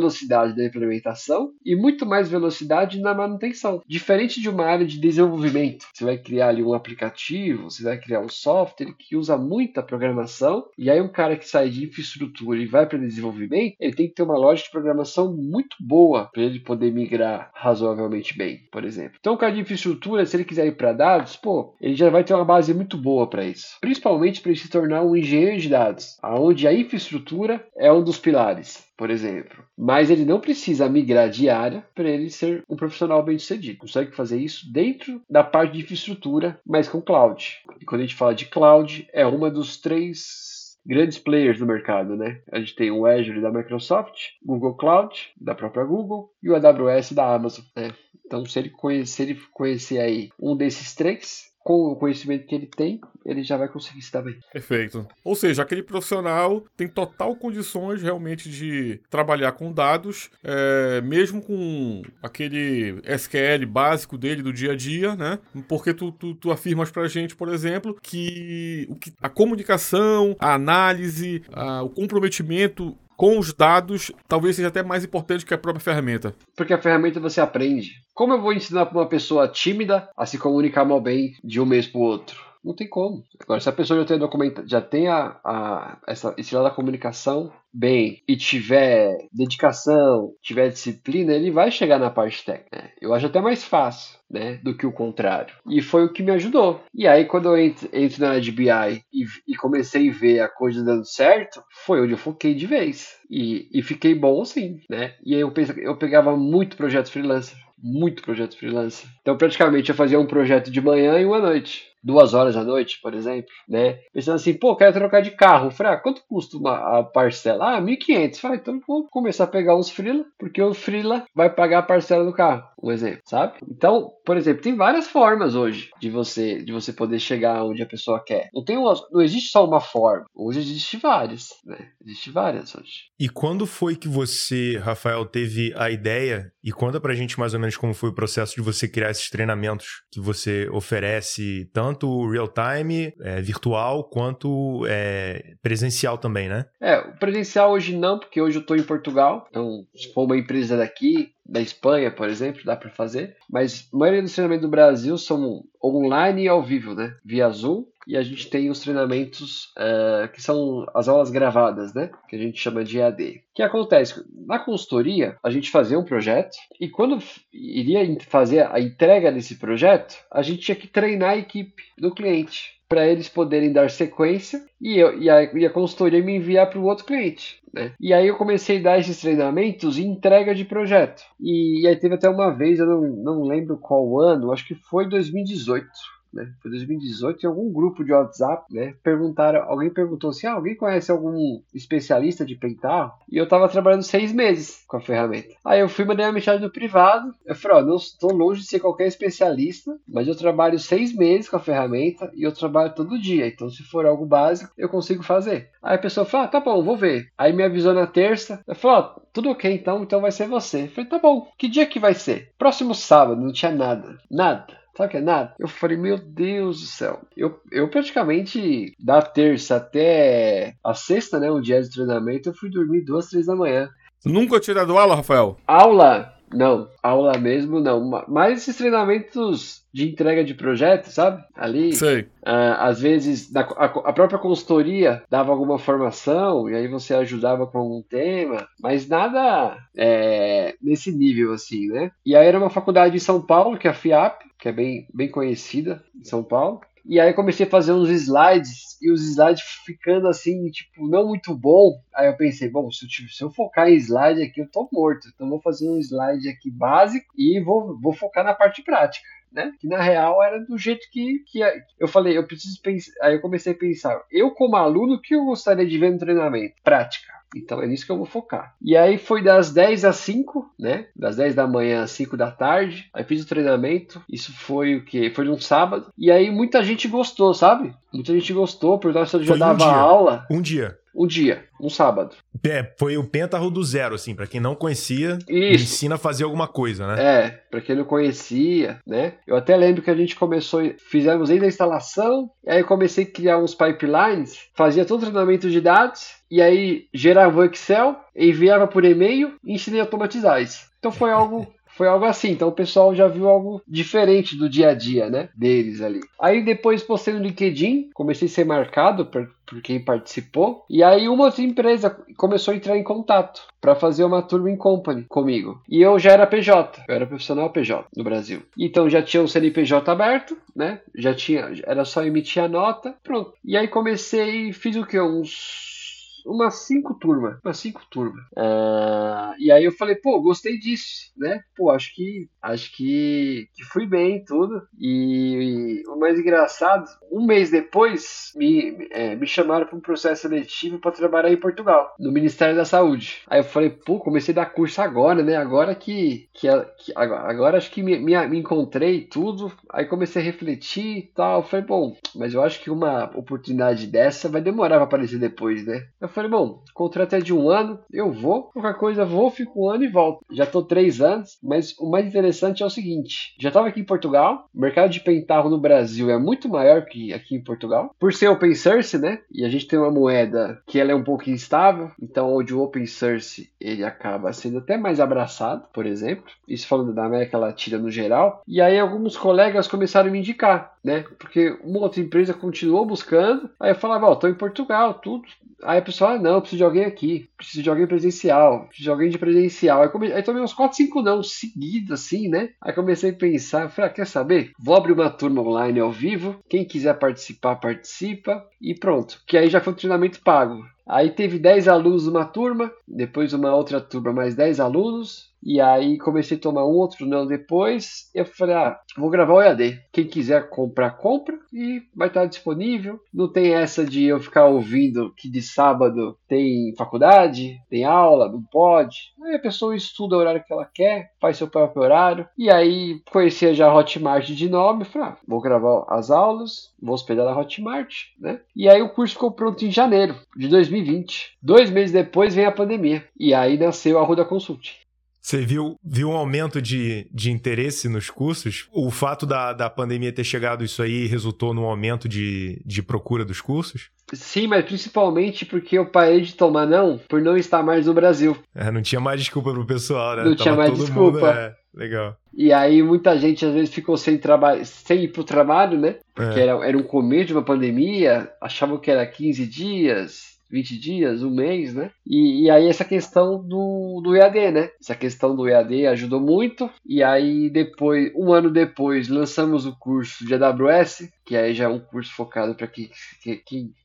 da implementação e muito mais velocidade na manutenção. Diferente de uma área de desenvolvimento, você vai criar ali um aplicativo, você vai criar um software que usa muita programação, e aí um cara que sai de infraestrutura e vai para desenvolvimento, ele tem que ter uma lógica de programação muito boa para ele poder migrar razoavelmente bem, por exemplo. Então, o cara de infraestrutura, se ele quiser ir para dados, pô, ele já vai ter uma base muito boa para isso. Principalmente para ele se tornar um engenheiro de dados, aonde a infraestrutura é um dos pilares por exemplo. Mas ele não precisa migrar de área para ele ser um profissional bem sucedido. Consegue fazer isso dentro da parte de infraestrutura, mas com cloud. E quando a gente fala de cloud, é uma dos três grandes players do mercado, né? A gente tem o Azure da Microsoft, Google Cloud da própria Google e o AWS da Amazon, né? Então, se ele conhecer, se ele conhecer aí um desses três, com o conhecimento que ele tem, ele já vai conseguir se dar bem. Perfeito. Ou seja, aquele profissional tem total condições realmente de trabalhar com dados, é, mesmo com aquele SQL básico dele do dia a dia, né? Porque tu, tu, tu afirmas pra gente, por exemplo, que, o que a comunicação, a análise, a, o comprometimento com os dados talvez seja até mais importante que a própria ferramenta. Porque a ferramenta você aprende. Como eu vou ensinar para uma pessoa tímida a se comunicar mal bem de um mês para o outro? Não tem como. Agora, se a pessoa já tem, documenta, já tem a, a, essa, esse lado da comunicação bem e tiver dedicação, tiver disciplina, ele vai chegar na parte técnica. Né? Eu acho até mais fácil. Né, do que o contrário. E foi o que me ajudou. E aí, quando eu entro, entro na de BI e, e, comecei a ver a coisa dando certo, foi onde eu foquei de vez. E, e fiquei bom assim, né? E aí eu, eu pegava muito projeto freelancer. Muito projeto freelancer. Então, praticamente, eu fazia um projeto de manhã e uma noite duas horas à noite, por exemplo, né? Pensando assim, pô, quero trocar de carro. falei, ah, quanto custa uma, a parcela? Ah, 1.500. Falei, então vou começar a pegar uns freela, porque o freela vai pagar a parcela do carro, um exemplo, sabe? Então, por exemplo, tem várias formas hoje de você de você poder chegar onde a pessoa quer. Não tem uma, não existe só uma forma. Hoje existe várias, né? Existe várias hoje. E quando foi que você, Rafael, teve a ideia e conta pra gente mais ou menos como foi o processo de você criar esses treinamentos que você oferece tanto tanto real time, é, virtual, quanto é, presencial também, né? É, presencial hoje não, porque hoje eu estou em Portugal. Então, se for uma empresa daqui, da Espanha, por exemplo, dá para fazer. Mas a maioria dos treinamentos do Brasil são online e ao vivo, né? Via Zoom. E a gente tem os treinamentos uh, que são as aulas gravadas, né? Que a gente chama de EAD. O que acontece? Na consultoria, a gente fazia um projeto e quando iria fazer a entrega desse projeto, a gente tinha que treinar a equipe do cliente para eles poderem dar sequência e, eu, e, a, e a consultoria me enviar para o outro cliente. Né? E aí eu comecei a dar esses treinamentos em entrega de projeto. E, e aí teve até uma vez, eu não, não lembro qual ano, acho que foi 2018. Né? Foi 2018, em algum grupo de WhatsApp, né? Perguntaram, alguém perguntou assim: ah, alguém conhece algum especialista de pentarro? E eu tava trabalhando seis meses com a ferramenta. Aí eu fui mandei uma mensagem no privado. Eu falei: ó, não estou longe de ser qualquer especialista, mas eu trabalho seis meses com a ferramenta e eu trabalho todo dia. Então, se for algo básico, eu consigo fazer. Aí a pessoa falou: ah, tá bom, vou ver. Aí me avisou na terça. Eu falei: ó, tudo ok então, então vai ser você. Eu falei: tá bom, que dia que vai ser? Próximo sábado, não tinha nada. Nada. Sabe o que é nada? Eu falei, meu Deus do céu. Eu, eu praticamente, da terça até a sexta, né, um dia de treinamento, eu fui dormir duas, três da manhã. Nunca tinha dado aula, Rafael? Aula? Não. Aula mesmo, não. Mas esses treinamentos de entrega de projetos, sabe? Ali, Sei. Uh, às vezes a, a, própria consultoria dava alguma formação e aí você ajudava com algum tema, mas nada é, nesse nível assim, né? E aí era uma faculdade em São Paulo, que é a FIAP, que é bem, bem conhecida em São Paulo. E aí eu comecei a fazer uns slides e os slides ficando assim, tipo, não muito bom. Aí eu pensei, bom, se eu, se eu focar em slide aqui, eu tô morto. Então vou fazer um slide aqui básico e vou, vou focar na parte prática né? Que na real era do jeito que, que eu falei, eu preciso pensar. Aí eu comecei a pensar, eu como aluno, o que eu gostaria de ver no treinamento? Prática. Então é nisso que eu vou focar. E aí foi das 10 às 5, né? Das 10 da manhã às 5 da tarde. Aí fiz o treinamento. Isso foi o que? Foi num sábado. E aí muita gente gostou, sabe? Muita gente gostou, porque se eu já dava um aula. Um dia. Um dia, um sábado. É, foi o Pentarro do zero, assim, para quem não conhecia, ensina a fazer alguma coisa, né? É, para quem não conhecia, né? Eu até lembro que a gente começou, fizemos ainda a instalação, e aí comecei a criar uns pipelines, fazia todo o treinamento de dados, e aí gerava o Excel, enviava por e-mail e ensinei a automatizar isso. Então foi algo (laughs) foi algo assim. Então o pessoal já viu algo diferente do dia a dia, né? Deles ali. Aí depois postei no LinkedIn, comecei a ser marcado por, por quem participou. E aí uma outra empresa começou a entrar em contato para fazer uma turma em company comigo. E eu já era PJ, eu era profissional PJ no Brasil. Então já tinha um CNPJ aberto, né? Já tinha, era só emitir a nota, pronto. E aí comecei, fiz o que? Uns umas cinco turmas. Umas cinco turmas. Uh, e aí eu falei, pô, gostei disso, né? Pô, acho que acho que, que fui bem tudo. E, e o mais engraçado, um mês depois, me, é, me chamaram para um processo seletivo para trabalhar em Portugal, no Ministério da Saúde. Aí eu falei, pô, comecei a dar curso agora, né? Agora que. que, que agora, agora, acho que me, me, me encontrei tudo. Aí comecei a refletir e tal. Falei, bom, mas eu acho que uma oportunidade dessa vai demorar para aparecer depois, né? Eu falei, bom, contrato é de um ano, eu vou, qualquer coisa vou, fico um ano e volto. Já tô três anos, mas o mais interessante é o seguinte: já estava aqui em Portugal, o mercado de pentarro no Brasil é muito maior que aqui em Portugal, por ser open source, né? E a gente tem uma moeda que ela é um pouco instável, então onde o open source ele acaba sendo até mais abraçado, por exemplo. Isso falando da América Latina no geral. E aí alguns colegas começaram a me indicar, né? Porque uma outra empresa continuou buscando. Aí eu falava, ó, oh, tô em Portugal, tudo. Aí a pessoa, ah, não, preciso de alguém aqui, preciso de alguém presencial, preciso de alguém de presencial. Aí, come... aí tomei uns 4, 5 não seguidos, assim, né? Aí comecei a pensar, falei, ah, quer saber? Vou abrir uma turma online ao vivo, quem quiser participar, participa, e pronto. Que aí já foi um treinamento pago. Aí teve 10 alunos numa turma, depois uma outra turma mais 10 alunos, e aí comecei a tomar um outro não depois. Eu falei, ah, vou gravar o EAD. Quem quiser comprar, compra e vai estar disponível. Não tem essa de eu ficar ouvindo que de sábado tem faculdade, tem aula, não pode. Aí a pessoa estuda o horário que ela quer, faz seu próprio horário. E aí conhecia já a Hotmart de nome. Falei, ah, vou gravar as aulas, vou hospedar na Hotmart, né? E aí o curso ficou pronto em janeiro de 2020. Dois meses depois vem a pandemia. E aí nasceu a Ruda Consult. Você viu, viu um aumento de, de interesse nos cursos? O fato da, da pandemia ter chegado, isso aí resultou num aumento de, de procura dos cursos? Sim, mas principalmente porque eu parei de tomar não por não estar mais no Brasil. É, não tinha mais desculpa pro pessoal, né? Não Tava tinha mais desculpa. Mundo, é, legal. E aí muita gente às vezes ficou sem trabalho, sem ir pro trabalho, né? Porque é. era, era um começo de uma pandemia, achavam que era 15 dias, 20 dias, um mês, né? E, e, aí essa questão do, do EAD, né? Essa questão do EAD ajudou muito. E aí depois, um ano depois, lançamos o curso de AWS, que aí já é um curso focado para quem,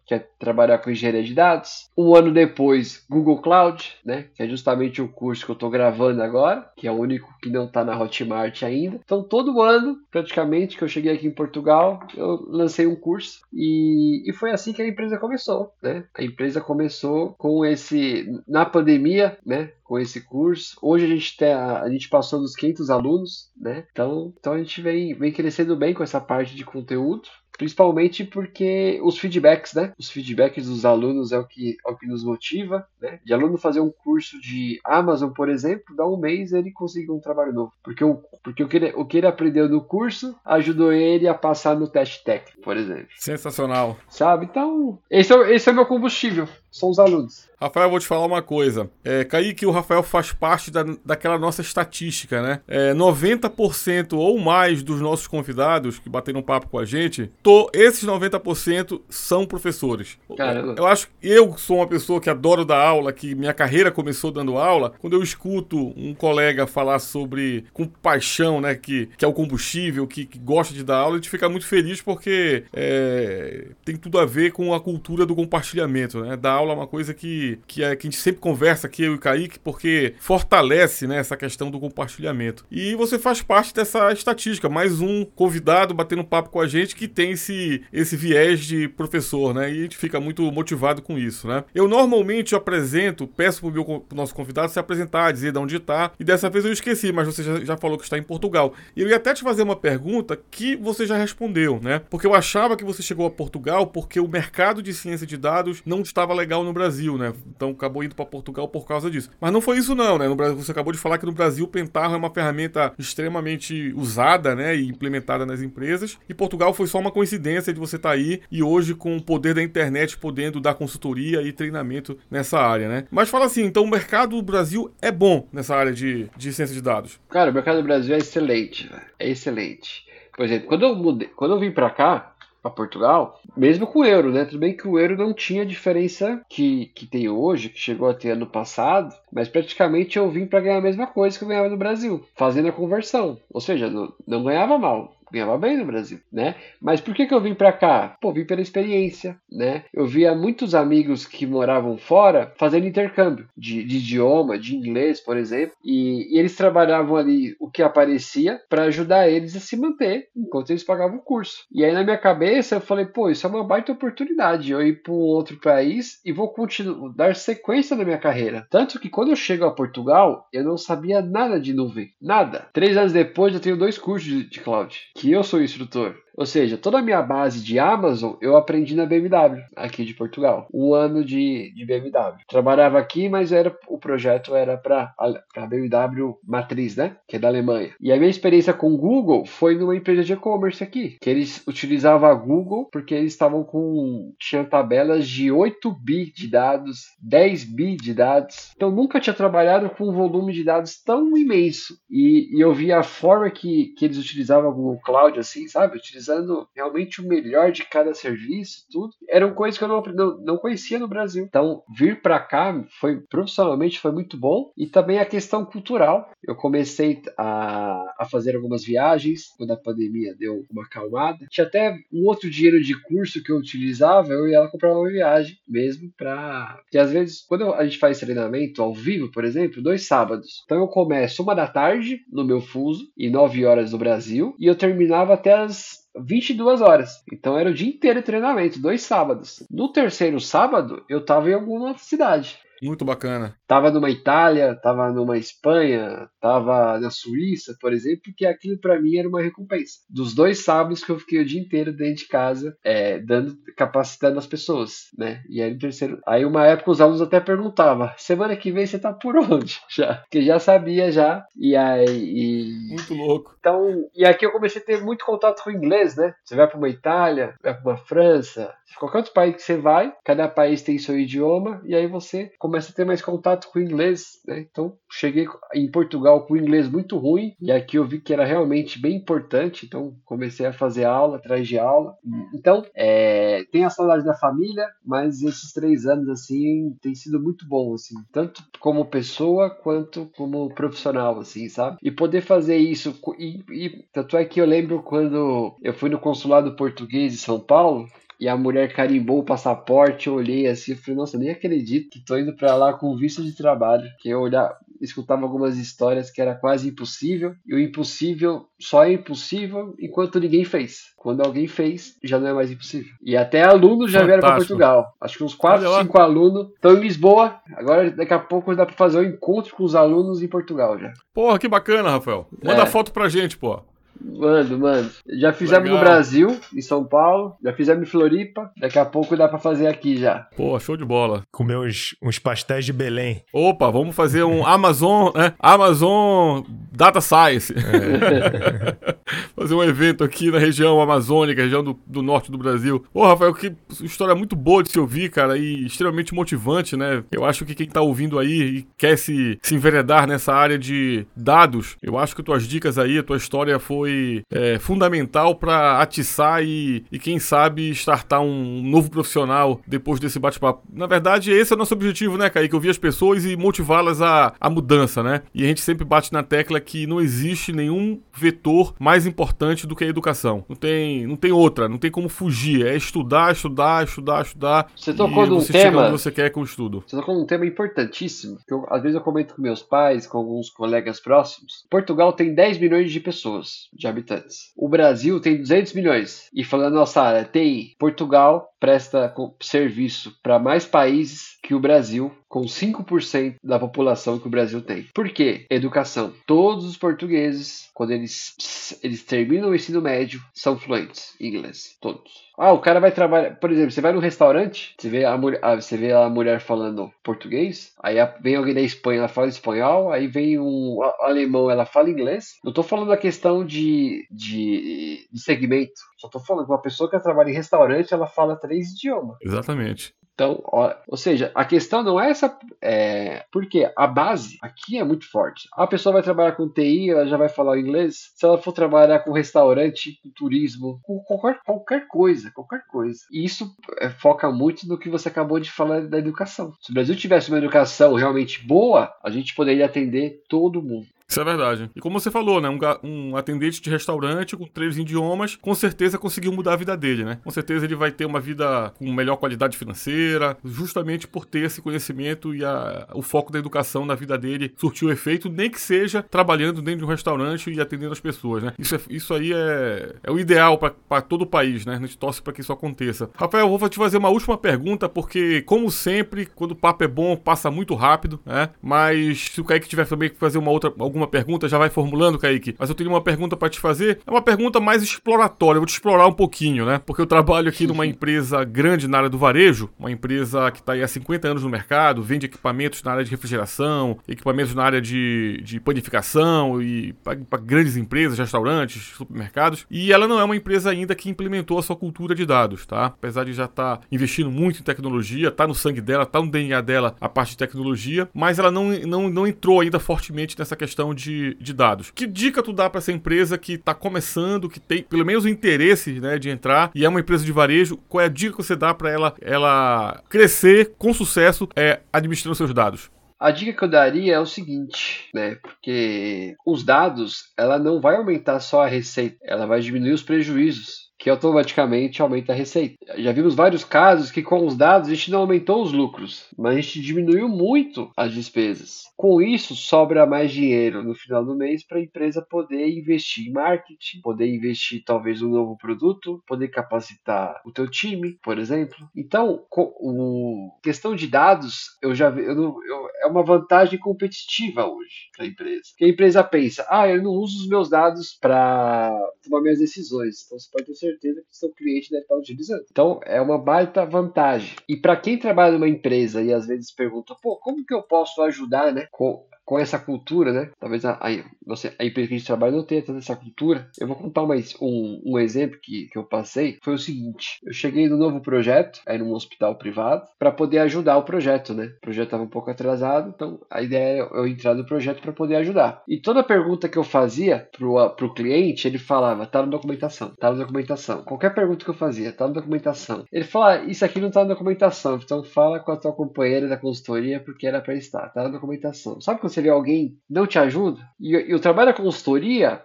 quer trabalhar com engenharia de dados. Um ano depois, Google Cloud, né, que é justamente o curso que eu estou gravando agora, que é o único que não está na Hotmart ainda. Então, todo ano, praticamente, que eu cheguei aqui em Portugal, eu lancei um curso e, e foi assim que a empresa começou, né? A empresa começou com esse na pandemia, né? Com esse curso. Hoje a gente, tem, a gente passou dos 500 alunos, né? Então, então a gente vem, vem crescendo bem com essa parte de conteúdo. Principalmente porque os feedbacks, né? Os feedbacks dos alunos é o que, é o que nos motiva, né? De aluno fazer um curso de Amazon, por exemplo, dá um mês ele conseguiu um trabalho novo. Porque, o, porque o, que ele, o que ele aprendeu no curso ajudou ele a passar no teste técnico, por exemplo. Sensacional. Sabe? Então, esse é, esse é o meu combustível. São os alunos. Rafael, eu vou te falar uma coisa. É, Kaique, o Rafael faz parte da, daquela nossa estatística, né? É, 90% ou mais dos nossos convidados que bateram um papo com a gente, to, esses 90% são professores. Caramba. Eu acho que eu sou uma pessoa que adoro dar aula, que minha carreira começou dando aula. Quando eu escuto um colega falar sobre, com paixão, né, que, que é o combustível, que, que gosta de dar aula, a gente fica muito feliz porque é, tem tudo a ver com a cultura do compartilhamento, né? Dar aula é uma coisa que que, é, que a gente sempre conversa aqui, eu e o Kaique, porque fortalece né, essa questão do compartilhamento. E você faz parte dessa estatística, mais um convidado batendo papo com a gente que tem esse, esse viés de professor, né? E a gente fica muito motivado com isso, né? Eu normalmente apresento, peço pro, pro nosso convidado se apresentar, dizer de onde está, e dessa vez eu esqueci, mas você já, já falou que está em Portugal. E eu ia até te fazer uma pergunta que você já respondeu, né? Porque eu achava que você chegou a Portugal porque o mercado de ciência de dados não estava legal no Brasil, né? Então acabou indo para Portugal por causa disso. Mas não foi isso não, né? No Brasil, você acabou de falar que no Brasil o Pentaho é uma ferramenta extremamente usada, né, e implementada nas empresas. E Portugal foi só uma coincidência de você estar tá aí e hoje com o poder da internet podendo dar consultoria e treinamento nessa área, né? Mas fala assim, então o mercado do Brasil é bom nessa área de, de ciência de dados? Cara, o mercado do Brasil é excelente, é excelente. Por exemplo, quando eu mudei, quando eu vim para cá, para Portugal, mesmo com o euro, né? Tudo bem que o euro não tinha a diferença que, que tem hoje, que chegou a ter ano passado, mas praticamente eu vim para ganhar a mesma coisa que eu ganhava no Brasil, fazendo a conversão. Ou seja, não, não ganhava mal ganhava bem no Brasil, né? Mas por que, que eu vim para cá? Pô, vim pela experiência, né? Eu via muitos amigos que moravam fora fazendo intercâmbio de, de idioma, de inglês, por exemplo, e, e eles trabalhavam ali o que aparecia para ajudar eles a se manter enquanto eles pagavam o curso. E aí na minha cabeça eu falei, pô, isso é uma baita oportunidade, eu ir para um outro país e vou continuar dar sequência na minha carreira. Tanto que quando eu chego a Portugal, eu não sabia nada de nuvem, nada. Três anos depois eu tenho dois cursos de, de cloud, que eu sou instrutor. Ou seja, toda a minha base de Amazon eu aprendi na BMW, aqui de Portugal. Um ano de, de BMW. Trabalhava aqui, mas era o projeto era para a BMW Matriz, né? Que é da Alemanha. E a minha experiência com Google foi numa empresa de e-commerce aqui, que eles utilizavam a Google porque eles estavam com. tinham tabelas de 8 bi de dados, 10 bi de dados. Então nunca tinha trabalhado com um volume de dados tão imenso. E, e eu vi a forma que, que eles utilizavam o Google Cloud, assim, sabe? Utilizando realmente o melhor de cada serviço, tudo. Eram coisas que eu não, não, não conhecia no Brasil. Então, vir para cá foi profissionalmente foi muito bom e também a questão cultural. Eu comecei a, a fazer algumas viagens quando a pandemia deu uma acalmada. Tinha até um outro dinheiro de curso que eu utilizava, eu ia lá comprar uma viagem mesmo para que às vezes quando a gente faz treinamento ao vivo, por exemplo, dois sábados. Então eu começo uma da tarde no meu fuso e nove horas no Brasil e eu terminava até as 22 horas. Então era o dia inteiro de treinamento, dois sábados. No terceiro sábado, eu estava em alguma cidade. Muito bacana. Tava numa Itália, tava numa Espanha, tava na Suíça, por exemplo, que aquilo para mim era uma recompensa. Dos dois sábados que eu fiquei o dia inteiro dentro de casa, é, dando, capacitando as pessoas, né? E aí no terceiro. Aí uma época os alunos até perguntavam: semana que vem você tá por (laughs) onde? Já. Porque já sabia já. E aí. E... Muito louco. Então, e aqui eu comecei a ter muito contato com o inglês, né? Você vai para uma Itália, vai para uma França, qualquer outro país que você vai, cada país tem seu idioma, e aí você começa a ter mais contato contato com o inglês, né? Então cheguei em Portugal com inglês muito ruim e aqui eu vi que era realmente bem importante, então comecei a fazer aula atrás de aula. Então é, tem a saudade da família, mas esses três anos assim tem sido muito bom, assim, tanto como pessoa quanto como profissional, assim, sabe? E poder fazer isso e, e tanto é que eu lembro quando eu fui no consulado português de São Paulo e a mulher carimbou o passaporte, eu olhei assim e falei, nossa, nem acredito que tô indo para lá com visto de trabalho. Que eu olhava, escutava algumas histórias que era quase impossível, e o impossível só é impossível enquanto ninguém fez. Quando alguém fez, já não é mais impossível. E até alunos já Fantástico. vieram para Portugal. Acho que uns 4, 5 alunos estão em Lisboa. Agora, daqui a pouco, dá para fazer um encontro com os alunos em Portugal já. Porra, que bacana, Rafael. Manda é. foto pra gente, pô. Mano, mano. Já fizemos Legal. no Brasil, em São Paulo. Já fizemos em Floripa. Daqui a pouco dá pra fazer aqui já. Pô, show de bola. Comer uns, uns pastéis de Belém. Opa, vamos fazer um Amazon, né? Amazon Data Science. É. (laughs) fazer um evento aqui na região amazônica, região do, do norte do Brasil. Ô, Rafael, que história muito boa de se ouvir, cara, e extremamente motivante, né? Eu acho que quem tá ouvindo aí e quer se, se enveredar nessa área de dados, eu acho que tuas dicas aí, a tua história foi foi é, fundamental para atiçar e, e, quem sabe, startar um novo profissional depois desse bate-papo. Na verdade, esse é o nosso objetivo, né, Kaique? Ouvir as pessoas e motivá-las à, à mudança, né? E a gente sempre bate na tecla que não existe nenhum vetor mais importante do que a educação. Não tem, não tem outra, não tem como fugir. É estudar, estudar, estudar, estudar. Você tocou num tema. Onde você quer com o estudo. Você tocou num tema importantíssimo. Que eu, às vezes eu comento com meus pais, com alguns colegas próximos. Portugal tem 10 milhões de pessoas de habitantes. O Brasil tem 200 milhões. E falando nossa área, tem Portugal presta serviço para mais países que o Brasil, com 5% da população que o Brasil tem. Por quê? Educação. Todos os portugueses, quando eles, eles terminam o ensino médio, são fluentes em inglês. Todos. Ah, o cara vai trabalhar. Por exemplo, você vai no restaurante, você vê a, mulher, você vê a mulher falando português, aí vem alguém da Espanha, ela fala espanhol, aí vem um alemão, ela fala inglês. Não tô falando a questão de, de, de segmento, só tô falando que uma pessoa que trabalha em restaurante, ela fala três idiomas. Exatamente. Então, ó, ou seja, a questão não é essa. É, porque a base aqui é muito forte. A pessoa vai trabalhar com TI, ela já vai falar inglês. Se ela for trabalhar com restaurante, com turismo, com qualquer, qualquer coisa, qualquer coisa. E isso é, foca muito no que você acabou de falar da educação. Se o Brasil tivesse uma educação realmente boa, a gente poderia atender todo mundo. Isso é verdade. E como você falou, né? Um, um, atendente de restaurante com três idiomas, com certeza conseguiu mudar a vida dele, né? Com certeza ele vai ter uma vida com melhor qualidade financeira, justamente por ter esse conhecimento e a, o foco da educação na vida dele surtiu efeito, nem que seja trabalhando dentro de um restaurante e atendendo as pessoas, né? Isso, é, isso aí é, é o ideal para todo o país, né? A gente torce para que isso aconteça. Rafael, vou te fazer uma última pergunta, porque, como sempre, quando o papo é bom, passa muito rápido, né? Mas se o Kaique tiver também que fazer uma outra alguma pergunta, já vai formulando, Kaique. Mas eu teria uma pergunta para te fazer. É uma pergunta mais exploratória, eu vou te explorar um pouquinho, né? Porque eu trabalho aqui numa empresa grande na área do varejo, uma empresa que está aí há 50 anos no mercado, vende equipamentos na área de refrigeração, equipamentos na área de, de panificação e para grandes empresas, restaurantes, supermercados. E ela não é uma empresa ainda que implementou a sua cultura de dados, tá? Apesar de já estar tá investindo muito em tecnologia, tá no sangue dela, tá no DNA dela a parte de tecnologia, mas ela não, não, não entrou ainda fortemente nessa questão gestão de, de dados. Que dica tu dá para essa empresa que está começando, que tem pelo menos o interesse né, de entrar e é uma empresa de varejo? Qual é a dica que você dá para ela, ela crescer com sucesso é, administrando seus dados? A dica que eu daria é o seguinte, né? Porque os dados, ela não vai aumentar só a receita, ela vai diminuir os prejuízos que automaticamente aumenta a receita. Já vimos vários casos que com os dados a gente não aumentou os lucros, mas a gente diminuiu muito as despesas. Com isso, sobra mais dinheiro no final do mês para a empresa poder investir em marketing, poder investir talvez um novo produto, poder capacitar o teu time, por exemplo. Então, com, o questão de dados, eu já eu não, eu, é uma vantagem competitiva hoje para a empresa. Que a empresa pensa, ah, eu não uso os meus dados para tomar minhas decisões. Então, você pode ter certeza que seu cliente deve estar utilizando. Então, é uma baita vantagem. E para quem trabalha numa empresa e às vezes pergunta, pô, como que eu posso ajudar, né? Com com essa cultura, né? Talvez a, a, você, a empresa que a gente trabalha não tenha tanta essa cultura. Eu vou contar mais um, um exemplo que, que eu passei. Foi o seguinte: eu cheguei no novo projeto, aí num hospital privado, para poder ajudar o projeto, né? O projeto estava um pouco atrasado, então a ideia é eu entrar no projeto para poder ajudar. E toda pergunta que eu fazia pro, pro cliente, ele falava: tá na documentação, tá na documentação. Qualquer pergunta que eu fazia, tá na documentação. Ele falou: ah, isso aqui não tá na documentação, então fala com a tua companheira da consultoria porque era para estar, tá na documentação. Sabe quando você alguém não te ajuda? E, e o trabalho da consultoria,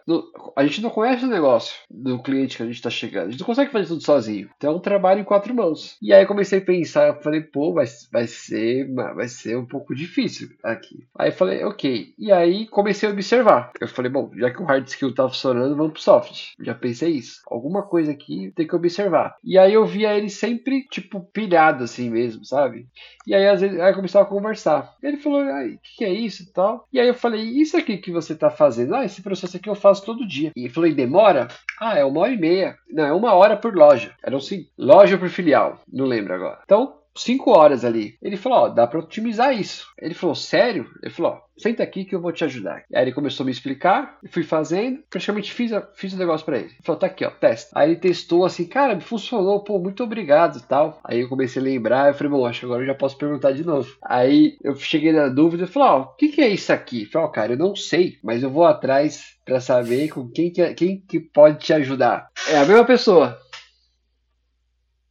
a gente não conhece o negócio do cliente que a gente está chegando. A gente não consegue fazer tudo sozinho. Então é um trabalho em quatro mãos. E aí comecei a pensar, falei, pô, vai, vai ser vai ser um pouco difícil aqui. Aí falei, ok. E aí comecei a observar. Eu falei, bom, já que o hard skill tá funcionando, vamos pro soft. Já pensei isso. Alguma coisa aqui tem que observar. E aí eu via ele sempre, tipo, pilhado assim mesmo, sabe? E aí às vezes aí começava a conversar. Ele falou, o que, que é isso tal? E aí eu falei, isso aqui que você tá fazendo? Ah, esse processo aqui eu faço todo dia. E ele falou, demora? Ah, é uma hora e meia. Não, é uma hora por loja. Era assim, loja por filial. Não lembro agora. Então, cinco horas ali. Ele falou, ó, dá para otimizar isso. Ele falou, sério? Ele falou, ó, senta aqui que eu vou te ajudar. Aí ele começou a me explicar, eu fui fazendo, praticamente fiz, a, fiz o negócio para ele. Ele falou, tá aqui, ó, testa. Aí ele testou assim, cara, funcionou, pô, muito obrigado e tal. Aí eu comecei a lembrar, eu falei, bom, acho que agora eu já posso perguntar de novo. Aí eu cheguei na dúvida e falei, ó, o que, que é isso aqui? Eu falei, ó, cara, eu não sei, mas eu vou atrás para saber com quem que, quem que pode te ajudar. É a mesma pessoa.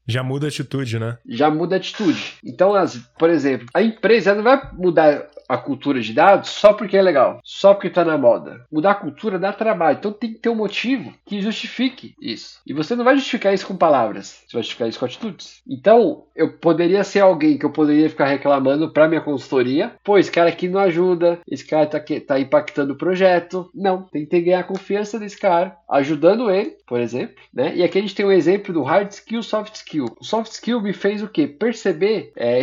Já muda a atitude, né? Já muda a atitude. Então, as, por exemplo, a empresa não vai mudar a cultura de dados só porque é legal, só porque está na moda. Mudar a cultura dá trabalho, então tem que ter um motivo que justifique isso. E você não vai justificar isso com palavras, você vai justificar isso com atitudes. Então, eu poderia ser alguém que eu poderia ficar reclamando para minha consultoria, pô, esse cara aqui não ajuda, esse cara está tá impactando o projeto. Não, tem que ganhar a confiança desse cara, ajudando ele, por exemplo, né? E aqui a gente tem um exemplo do hard skill, soft skill. O soft skill me fez o quê? Perceber é,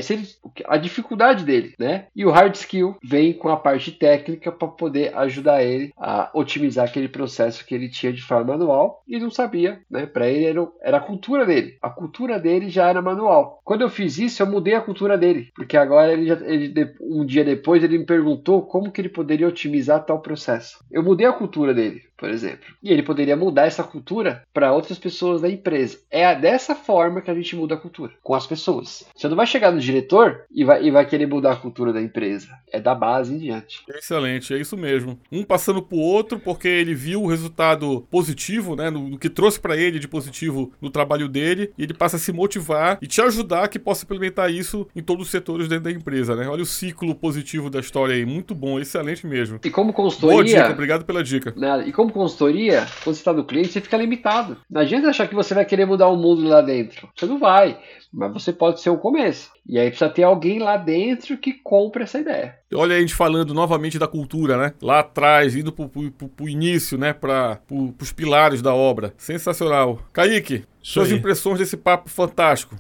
a dificuldade dele, né? E o hard skill skill vem com a parte técnica para poder ajudar ele a otimizar aquele processo que ele tinha de forma manual e não sabia, né? Para ele era, era a cultura dele. A cultura dele já era manual. Quando eu fiz isso, eu mudei a cultura dele, porque agora ele, já, ele um dia depois ele me perguntou como que ele poderia otimizar tal processo. Eu mudei a cultura dele por exemplo. E ele poderia mudar essa cultura para outras pessoas da empresa. É dessa forma que a gente muda a cultura, com as pessoas. Você não vai chegar no diretor e vai, e vai querer mudar a cultura da empresa. É da base em diante. Excelente, é isso mesmo. Um passando pro outro porque ele viu o resultado positivo, né, no, no que trouxe para ele de positivo no trabalho dele, e ele passa a se motivar e te ajudar que possa implementar isso em todos os setores dentro da empresa, né? Olha o ciclo positivo da história aí, muito bom, excelente mesmo. E como consultoria... Boa dica, obrigado pela dica. Nada. E como como consultoria, quando você está no cliente, você fica limitado. Não adianta achar que você vai querer mudar o mundo lá dentro. Você não vai. Mas você pode ser o começo. E aí precisa ter alguém lá dentro que compre essa ideia. Olha a gente falando novamente da cultura, né? Lá atrás, indo pro, pro, pro início, né? Para pro, os pilares da obra. Sensacional. Kaique, Isso suas aí. impressões desse papo fantástico.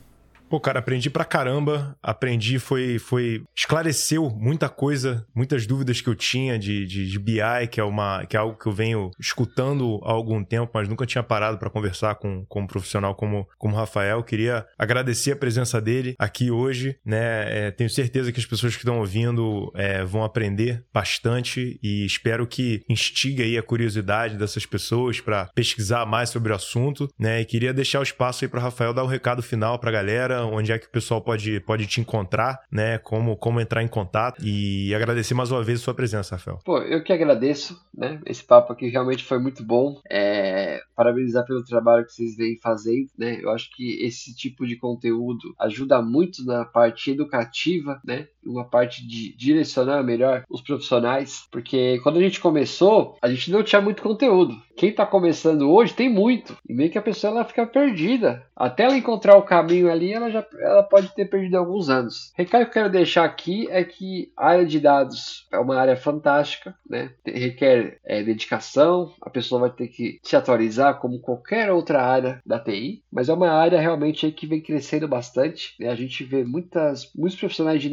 Pô, cara, aprendi pra caramba. Aprendi, foi. foi esclareceu muita coisa, muitas dúvidas que eu tinha de, de, de BI, que é, uma, que é algo que eu venho escutando há algum tempo, mas nunca tinha parado para conversar com, com um profissional como, como o Rafael. Queria agradecer a presença dele aqui hoje, né? É, tenho certeza que as pessoas que estão ouvindo é, vão aprender bastante e espero que instigue aí a curiosidade dessas pessoas para pesquisar mais sobre o assunto, né? E queria deixar o espaço aí para Rafael dar um recado final para a galera onde é que o pessoal pode, pode te encontrar, né? Como, como entrar em contato e agradecer mais uma vez a sua presença, Rafael. Pô, eu que agradeço, né? Esse papo aqui realmente foi muito bom. É, parabenizar pelo trabalho que vocês vêm fazendo, né? Eu acho que esse tipo de conteúdo ajuda muito na parte educativa, né? Uma parte de direcionar melhor os profissionais, porque quando a gente começou, a gente não tinha muito conteúdo. Quem está começando hoje tem muito, e meio que a pessoa ela fica perdida. Até ela encontrar o caminho ali, ela já ela pode ter perdido alguns anos. O recado que eu quero deixar aqui é que a área de dados é uma área fantástica, né? Requer é, dedicação, a pessoa vai ter que se atualizar como qualquer outra área da TI, mas é uma área realmente que vem crescendo bastante. Né? A gente vê muitas, muitos profissionais de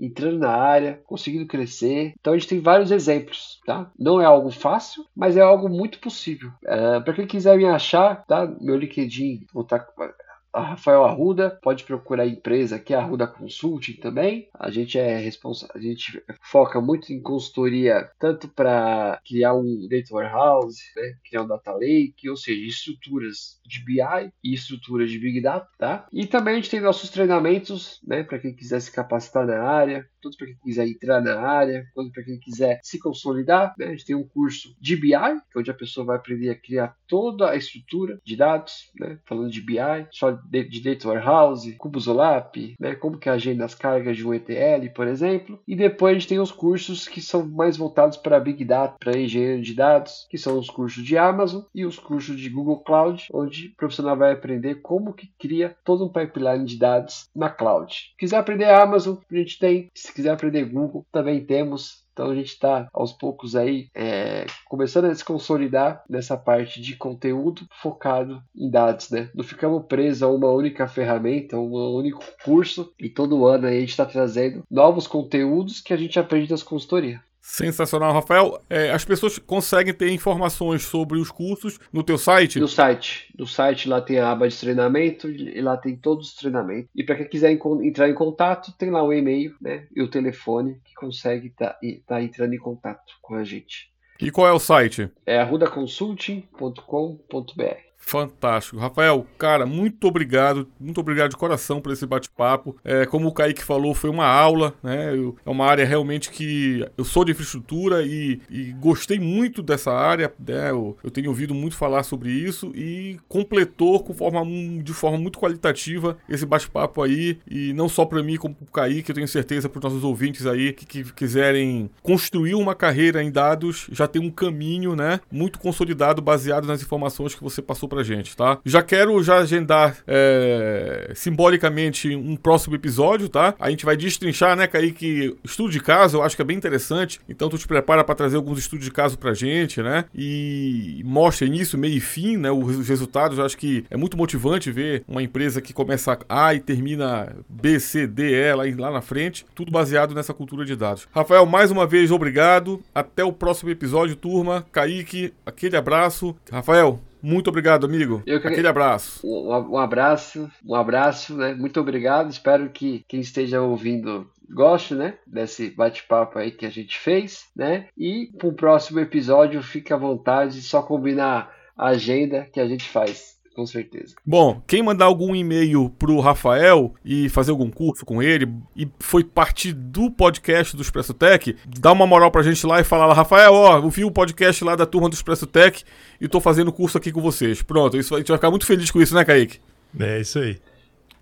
entrando na área, conseguindo crescer. Então a gente tem vários exemplos, tá? Não é algo fácil, mas é algo muito possível. É, Para quem quiser me achar, tá? Meu LinkedIn, vou estar tá a Rafael Arruda, pode procurar a empresa que é a Arruda Consulting também. A gente é responsável, a gente foca muito em consultoria tanto para criar um data warehouse, né, criar um data lake, ou seja, estruturas de BI e estruturas de Big Data, tá? E também a gente tem nossos treinamentos, né, para quem quiser se capacitar na área, tanto para quem quiser entrar na área, quanto para quem quiser se consolidar. Né? A gente tem um curso de BI, é onde a pessoa vai aprender a criar toda a estrutura de dados, né? falando de BI, só de, Data Warehouse, Olap, né? como que agenda as cargas de um ETL, por exemplo. E depois a gente tem os cursos que são mais voltados para Big Data, para engenharia de dados, que são os cursos de Amazon e os cursos de Google Cloud, onde o profissional vai aprender como que cria todo um pipeline de dados na cloud. Se quiser aprender Amazon, a gente tem se quiser aprender Google, também temos. Então a gente está aos poucos aí é, começando a se consolidar nessa parte de conteúdo focado em dados, né? Não ficamos presos a uma única ferramenta, a um único curso e todo ano a gente está trazendo novos conteúdos que a gente aprende das consultorias. Sensacional, Rafael. É, as pessoas conseguem ter informações sobre os cursos no teu site? No site. No site lá tem a aba de treinamento e lá tem todos os treinamentos. E para quem quiser entrar em contato, tem lá o e-mail né, e o telefone que consegue estar tá, tá entrando em contato com a gente. E qual é o site? É arrudaconsulting.com.br. Fantástico. Rafael, cara, muito obrigado, muito obrigado de coração por esse bate-papo. É, como o Kaique falou, foi uma aula, né? Eu, é uma área realmente que eu sou de infraestrutura e, e gostei muito dessa área, né? Eu, eu, tenho ouvido muito falar sobre isso e completou com forma, de forma muito qualitativa esse bate-papo aí. E não só para mim, como para o Kaique, eu tenho certeza para os nossos ouvintes aí que, que quiserem construir uma carreira em dados, já tem um caminho, né? Muito consolidado, baseado nas informações que você passou pra gente, tá? Já quero já agendar é, simbolicamente um próximo episódio, tá? A gente vai destrinchar, né, Kaique, estudo de caso, eu acho que é bem interessante. Então tu te prepara para trazer alguns estudos de caso pra gente, né? E mostra início, meio e fim, né, os resultados. Eu acho que é muito motivante ver uma empresa que começa A e termina B, C, D, E lá, lá na frente, tudo baseado nessa cultura de dados. Rafael, mais uma vez, obrigado. Até o próximo episódio, turma. Kaique, aquele abraço. Rafael, muito obrigado, amigo. Eu que... Aquele abraço. Um, um, abraço, um abraço, né? Muito obrigado. Espero que quem esteja ouvindo goste, né? Desse bate-papo aí que a gente fez, né? E para o próximo episódio, fique à vontade, só combinar a agenda que a gente faz com certeza. Bom, quem mandar algum e-mail pro Rafael e fazer algum curso com ele e foi parte do podcast do Expresso Tech, dá uma moral pra gente lá e fala lá, Rafael, ó, eu vi o podcast lá da turma do Expresso Tech e tô fazendo curso aqui com vocês. Pronto, isso, a gente vai ficar muito feliz com isso, né, Kaique? É isso aí.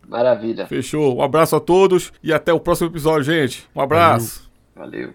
Maravilha. Fechou. Um abraço a todos e até o próximo episódio, gente. Um abraço. Valeu. Valeu.